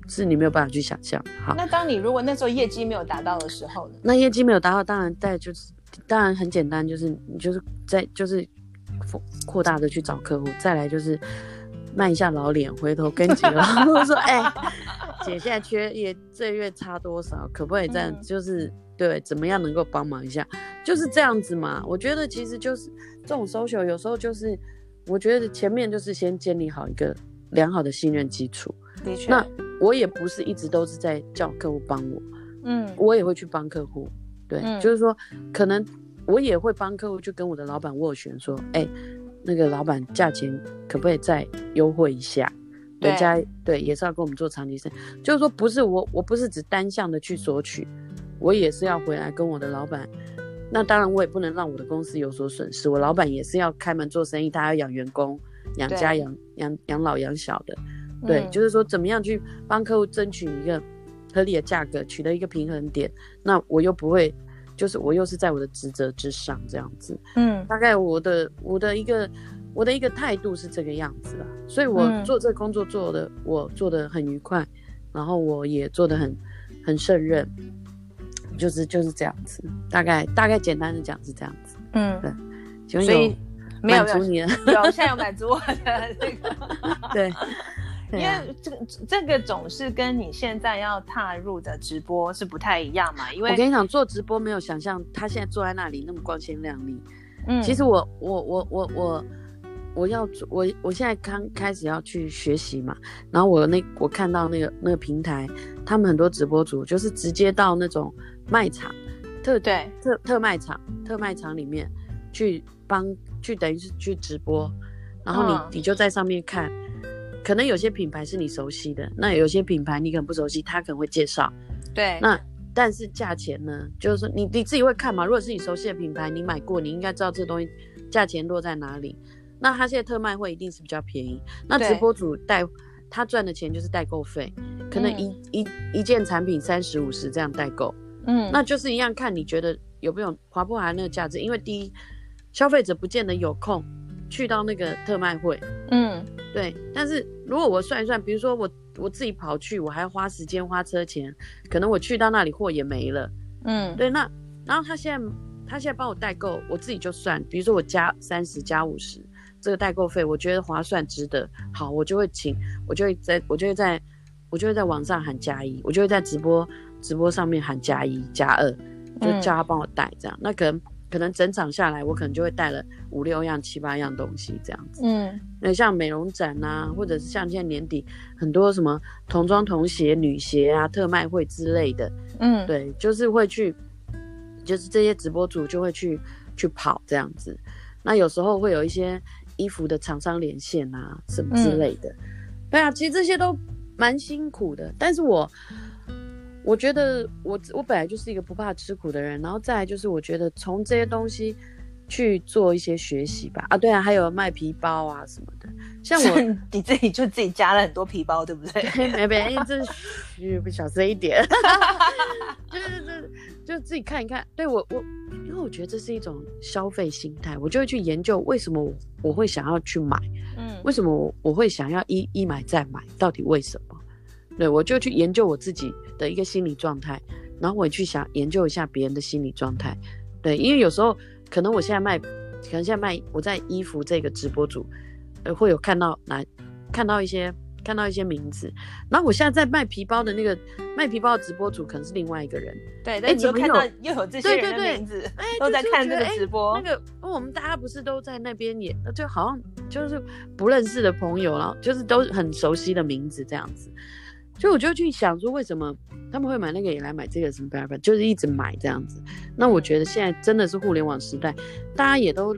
是你没有办法去想象。好，那当你如果那时候业绩没有达到的时候呢？那业绩没有达到，当然在就是。当然很简单，就是你就是在就是扩扩大的去找客户，再来就是卖一下老脸，回头跟几个我说，哎、欸，姐现在缺也，这月差多少？可不可以这样？就是对，怎么样能够帮忙一下？就是这样子嘛。我觉得其实就是这种 social，有时候就是我觉得前面就是先建立好一个良好的信任基础。的确，那我也不是一直都是在叫客户帮我，嗯，我也会去帮客户。对，嗯、就是说，可能我也会帮客户去跟我的老板斡旋，说，哎、欸，那个老板价钱可不可以再优惠一下？人家对，对也是要跟我们做长期生意，就是说，不是我，我不是只单向的去索取，我也是要回来跟我的老板。那当然，我也不能让我的公司有所损失。我老板也是要开门做生意，他要养员工、养家、养养养老、养小的。对，嗯、就是说，怎么样去帮客户争取一个。合理的价格，取得一个平衡点，那我又不会，就是我又是在我的职责之上这样子，嗯，大概我的我的一个我的一个态度是这个样子啊，所以我做这个工作做的、嗯、我做的很愉快，然后我也做的很很胜任，就是就是这样子，大概大概简单的讲是这样子，嗯，对，请问有，所以满足你了，有，有现在有满足我的这个，对。因为这个这个总是跟你现在要踏入的直播是不太一样嘛，因为我跟你讲，做直播没有想象他现在坐在那里那么光鲜亮丽。嗯，其实我我我我我我要我我现在刚开始要去学习嘛，然后我那我看到那个那个平台，他们很多直播主就是直接到那种卖场特对特特卖场特卖场里面去帮去等于是去直播，然后你、嗯、你就在上面看。可能有些品牌是你熟悉的，那有些品牌你可能不熟悉，他可能会介绍。对，那但是价钱呢？就是说你你自己会看嘛？如果是你熟悉的品牌，你买过，你应该知道这东西价钱落在哪里。那他现在特卖会一定是比较便宜。那直播主带他赚的钱就是代购费，可能一、嗯、一一件产品三十五十这样代购。嗯，那就是一样看你觉得有没有划不划那个价值？因为第一，消费者不见得有空。去到那个特卖会，嗯，对。但是如果我算一算，比如说我我自己跑去，我还要花时间花车钱，可能我去到那里货也没了，嗯，对。那然后他现在他现在帮我代购，我自己就算，比如说我加三十加五十这个代购费，我觉得划算值得，好，我就会请，我就会在我就会在我就会在网上喊加一，我就会在直播直播上面喊加一加二，就叫他帮我带这样，嗯、那可能。可能整场下来，我可能就会带了五六样、七八样东西这样子。嗯，那像美容展啊，或者是像现在年底很多什么童装、童鞋、女鞋啊、特卖会之类的。嗯，对，就是会去，就是这些直播主就会去去跑这样子。那有时候会有一些衣服的厂商连线啊，什么之类的。嗯、对啊，其实这些都蛮辛苦的。但是我我觉得我我本来就是一个不怕吃苦的人，然后再来就是我觉得从这些东西。去做一些学习吧啊，对啊，还有卖皮包啊什么的，像我 你自己就自己加了很多皮包，对不对？没没，这嘘，小声一点，就是就是就自己看一看。对我我，因为我觉得这是一种消费心态，我就会去研究为什么我，我会想要去买，嗯，为什么我，我会想要一一买再买，到底为什么？对，我就去研究我自己的一个心理状态，然后我也去想研究一下别人的心理状态，对，因为有时候。可能我现在卖，可能现在卖我在衣服这个直播组，呃，会有看到来看到一些看到一些名字，然后我现在在卖皮包的那个卖皮包的直播组可能是另外一个人，对，哎，怎么看到又有这些人的名字，哎，都在看这个直播，那个我们大家不是都在那边也，就好像就是不认识的朋友，然后就是都很熟悉的名字这样子。所以我就去想说，为什么他们会买那个也来买这个什么办法，就是一直买这样子。那我觉得现在真的是互联网时代，大家也都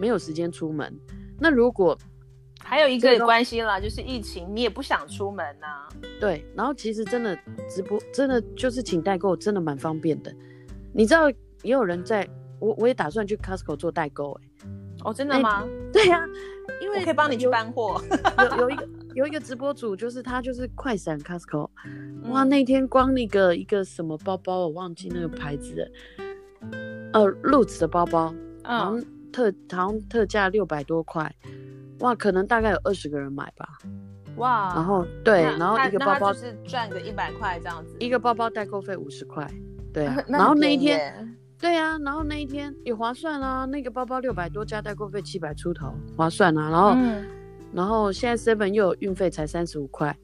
没有时间出门。那如果还有一个关系啦，就是疫情，你也不想出门呐、啊。对，然后其实真的直播真的就是请代购，真的蛮方便的。你知道也有人在，我我也打算去 Costco 做代购哎、欸。哦，真的吗？对呀、啊，因为我可以帮你去搬货。有有一个。有一个直播主，就是他，就是快闪 Costco，哇，那天光那个一个什么包包，我忘记那个牌子了，呃，Lutz 的包包，好像特好像特价六百多块，哇，可能大概有二十个人买吧，哇，然后对，然后一个包包是赚个一百块这样子，一个包包代购费五十块，对 啊，然后那一天，对啊，然后那一天也划算啊，那个包包六百多加代购费七百出头，划算啊，然后。嗯然后现在 Seven 又有运费才三十五块，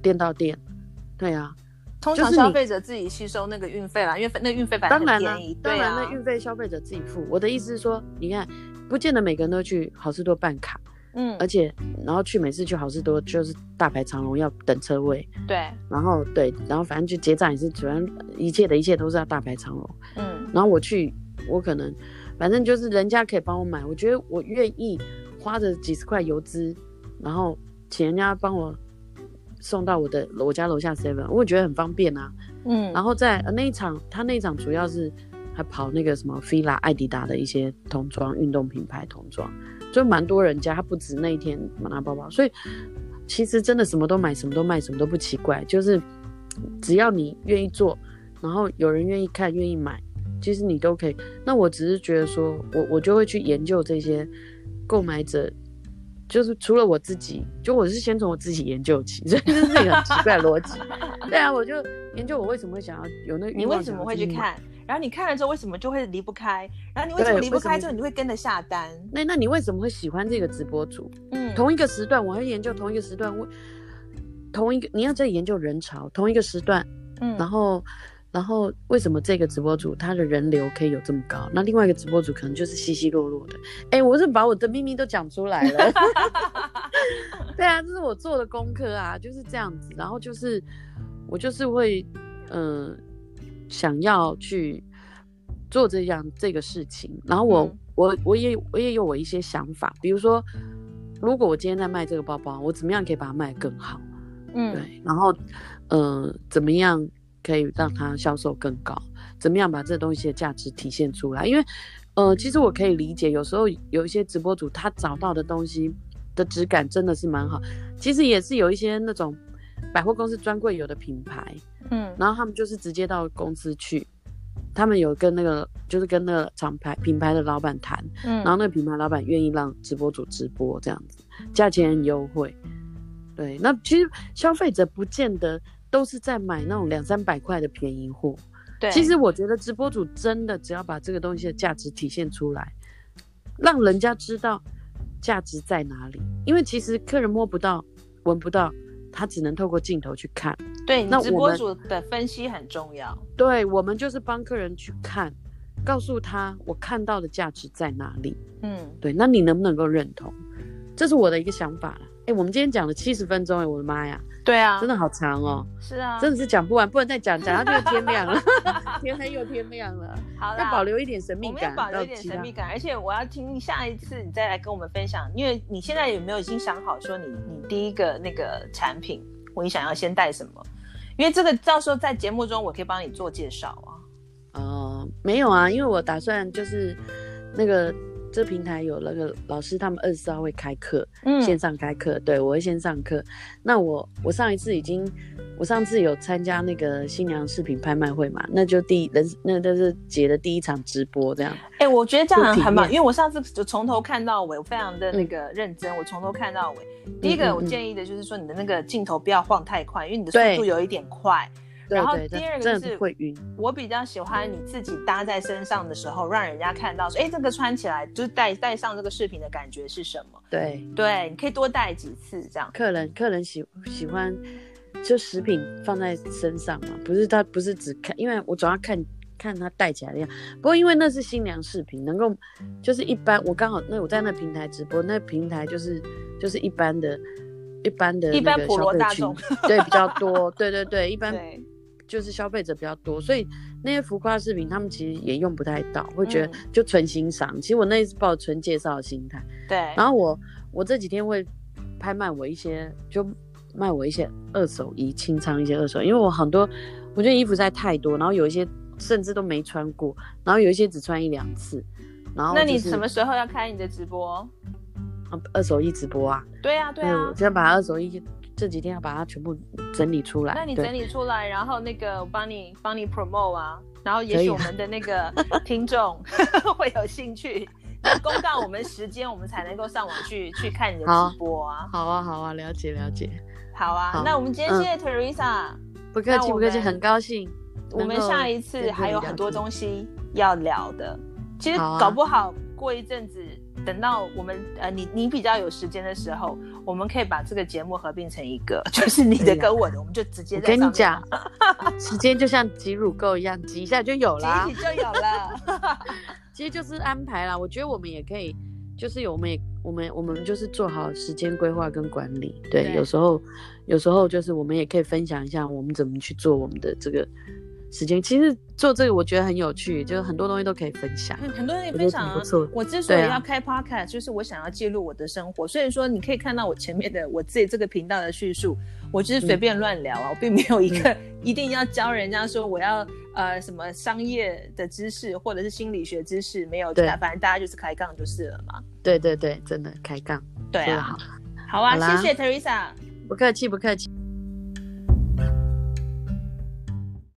店到店，对啊，通常消费者自己吸收那个运费啦，因为那运费当然便宜，当然那运费消费者自己付。我的意思是说，你看，不见得每个人都去好事多办卡，嗯，而且然后去每次去好事多就是大排长龙要等车位，对，然后对，然后反正就结账也是主要一切的一切都是要大排长龙，嗯，然后我去我可能反正就是人家可以帮我买，我觉得我愿意。花着几十块油资，然后请人家帮我送到我的我家楼下 seven，我觉得很方便啊。嗯，然后在那一场，他那一场主要是还跑那个什么 fila、艾迪达的一些童装运动品牌童装，就蛮多人家。他不止那一天拿包包，所以其实真的什么都买，什么都卖，什么都不奇怪。就是只要你愿意做，然后有人愿意看、愿意买，其实你都可以。那我只是觉得说，我我就会去研究这些。购买者就是除了我自己，就我是先从我自己研究起，所以这是一个很奇怪的逻辑。对啊，我就研究我为什么会想要有那个，你为什么会去看？然后你看了之后为什么就会离不开？然后你为什么离不开之后你会跟着下单？那那你为什么会喜欢这个直播主？嗯，同一个时段，我会研究同一个时段，我同一个你要在研究人潮，同一个时段，嗯，然后。然后为什么这个直播主他的人流可以有这么高？那另外一个直播主可能就是稀稀落落的。哎，我是把我的秘密都讲出来了。对啊，这是我做的功课啊，就是这样子。然后就是我就是会，嗯、呃，想要去做这样这个事情。然后我、嗯、我我也我也有我一些想法，比如说，如果我今天在卖这个包包，我怎么样可以把它卖得更好？嗯，对。然后，嗯、呃，怎么样？可以让它销售更高，怎么样把这东西的价值体现出来？因为，呃，其实我可以理解，有时候有一些直播主他找到的东西的质感真的是蛮好。其实也是有一些那种百货公司专柜有的品牌，嗯，然后他们就是直接到公司去，他们有跟那个就是跟那个厂牌品牌的老板谈，嗯，然后那个品牌老板愿意让直播主直播这样子，价钱很优惠。对，那其实消费者不见得。都是在买那种两三百块的便宜货。对，其实我觉得直播主真的只要把这个东西的价值体现出来，让人家知道价值在哪里。因为其实客人摸不到、闻不到，他只能透过镜头去看。对，那直播主的分析很重要。对，我们就是帮客人去看，告诉他我看到的价值在哪里。嗯，对，那你能不能够认同？这是我的一个想法了。哎，我们今天讲了七十分钟，哎，我的妈呀！对啊，真的好长哦。是啊，真的是讲不完，不能再讲，讲到就天亮了，天黑又天亮了。好啦，要保留一点神秘感，保留一点神秘感，而且我要听下一次你再来跟我们分享，因为你现在有没有已经想好说你你第一个那个产品？我你想要先带什么？因为这个到时候在节目中我可以帮你做介绍啊。哦、呃，没有啊，因为我打算就是那个。这平台有那个老师，他们二十四号会开课，嗯，线上开课，对，我会先上课。那我我上一次已经，我上次有参加那个新娘饰品拍卖会嘛，那就第一人，那都是姐的第一场直播这样。哎、欸，我觉得这样很棒，因为我上次就从头看到尾，我非常的那个认真，嗯、我从头看到尾。第一个我建议的就是说，你的那个镜头不要晃太快，因为你的速度有一点快。然后第二个就是会晕，我比较喜欢你自己搭在身上的时候，让人家看到说，哎，这个穿起来就是戴戴上这个饰品的感觉是什么？对对，你可以多戴几次这样。客人客人喜喜欢就食品放在身上嘛，不是他不是只看，因为我总要看看他戴起来的样。不过因为那是新娘饰品，能够就是一般，我刚好那我在那平台直播，那平台就是就是一般的一般的一般普罗大众对比较多，对对对，一般。就是消费者比较多，所以那些浮夸饰品他们其实也用不太到，会觉得就纯欣赏。嗯、其实我那一次抱纯介绍的心态，对。然后我我这几天会拍卖我一些，就卖我一些二手衣，清仓一些二手，因为我很多我觉得衣服实在太多，然后有一些甚至都没穿过，然后有一些只穿一两次。然后、就是、那你什么时候要开你的直播？二手衣直播啊？对啊，对啊，我先把二手衣。这几天要把它全部整理出来。那你整理出来，然后那个我帮你帮你 promote 啊，然后也许我们的那个听众 会有兴趣，公告我们时间，我们才能够上网去 去看你的直播啊。好啊，好啊，了解了解。好啊，好，那我们今天谢谢 Teresa，不客气不客气，很高兴。我们下一次还有很多东西要聊的，其实搞不好过一阵子。等到我们呃，你你比较有时间的时候，我们可以把这个节目合并成一个，就是你的跟我的，我们就直接在。跟你讲，时间就像挤乳沟一样，挤一下就有了，挤就有了。其实就是安排啦，我觉得我们也可以，就是有我们也我们我们就是做好时间规划跟管理。对，对有时候有时候就是我们也可以分享一下我们怎么去做我们的这个。时间其实做这个我觉得很有趣，就是很多东西都可以分享。很多人分享啊，我，我之所以要开 podcast，、啊、就是我想要记录我的生活。所以说，你可以看到我前面的我自己这个频道的叙述，我就是随便乱聊啊，嗯、我并没有一个一定要教人家说我要呃什么商业的知识或者是心理学知识，没有，对，反正大家就是开杠就是了嘛。对对对，真的开杠。对啊，好，好啊，谢谢 Teresa，不客气不客气。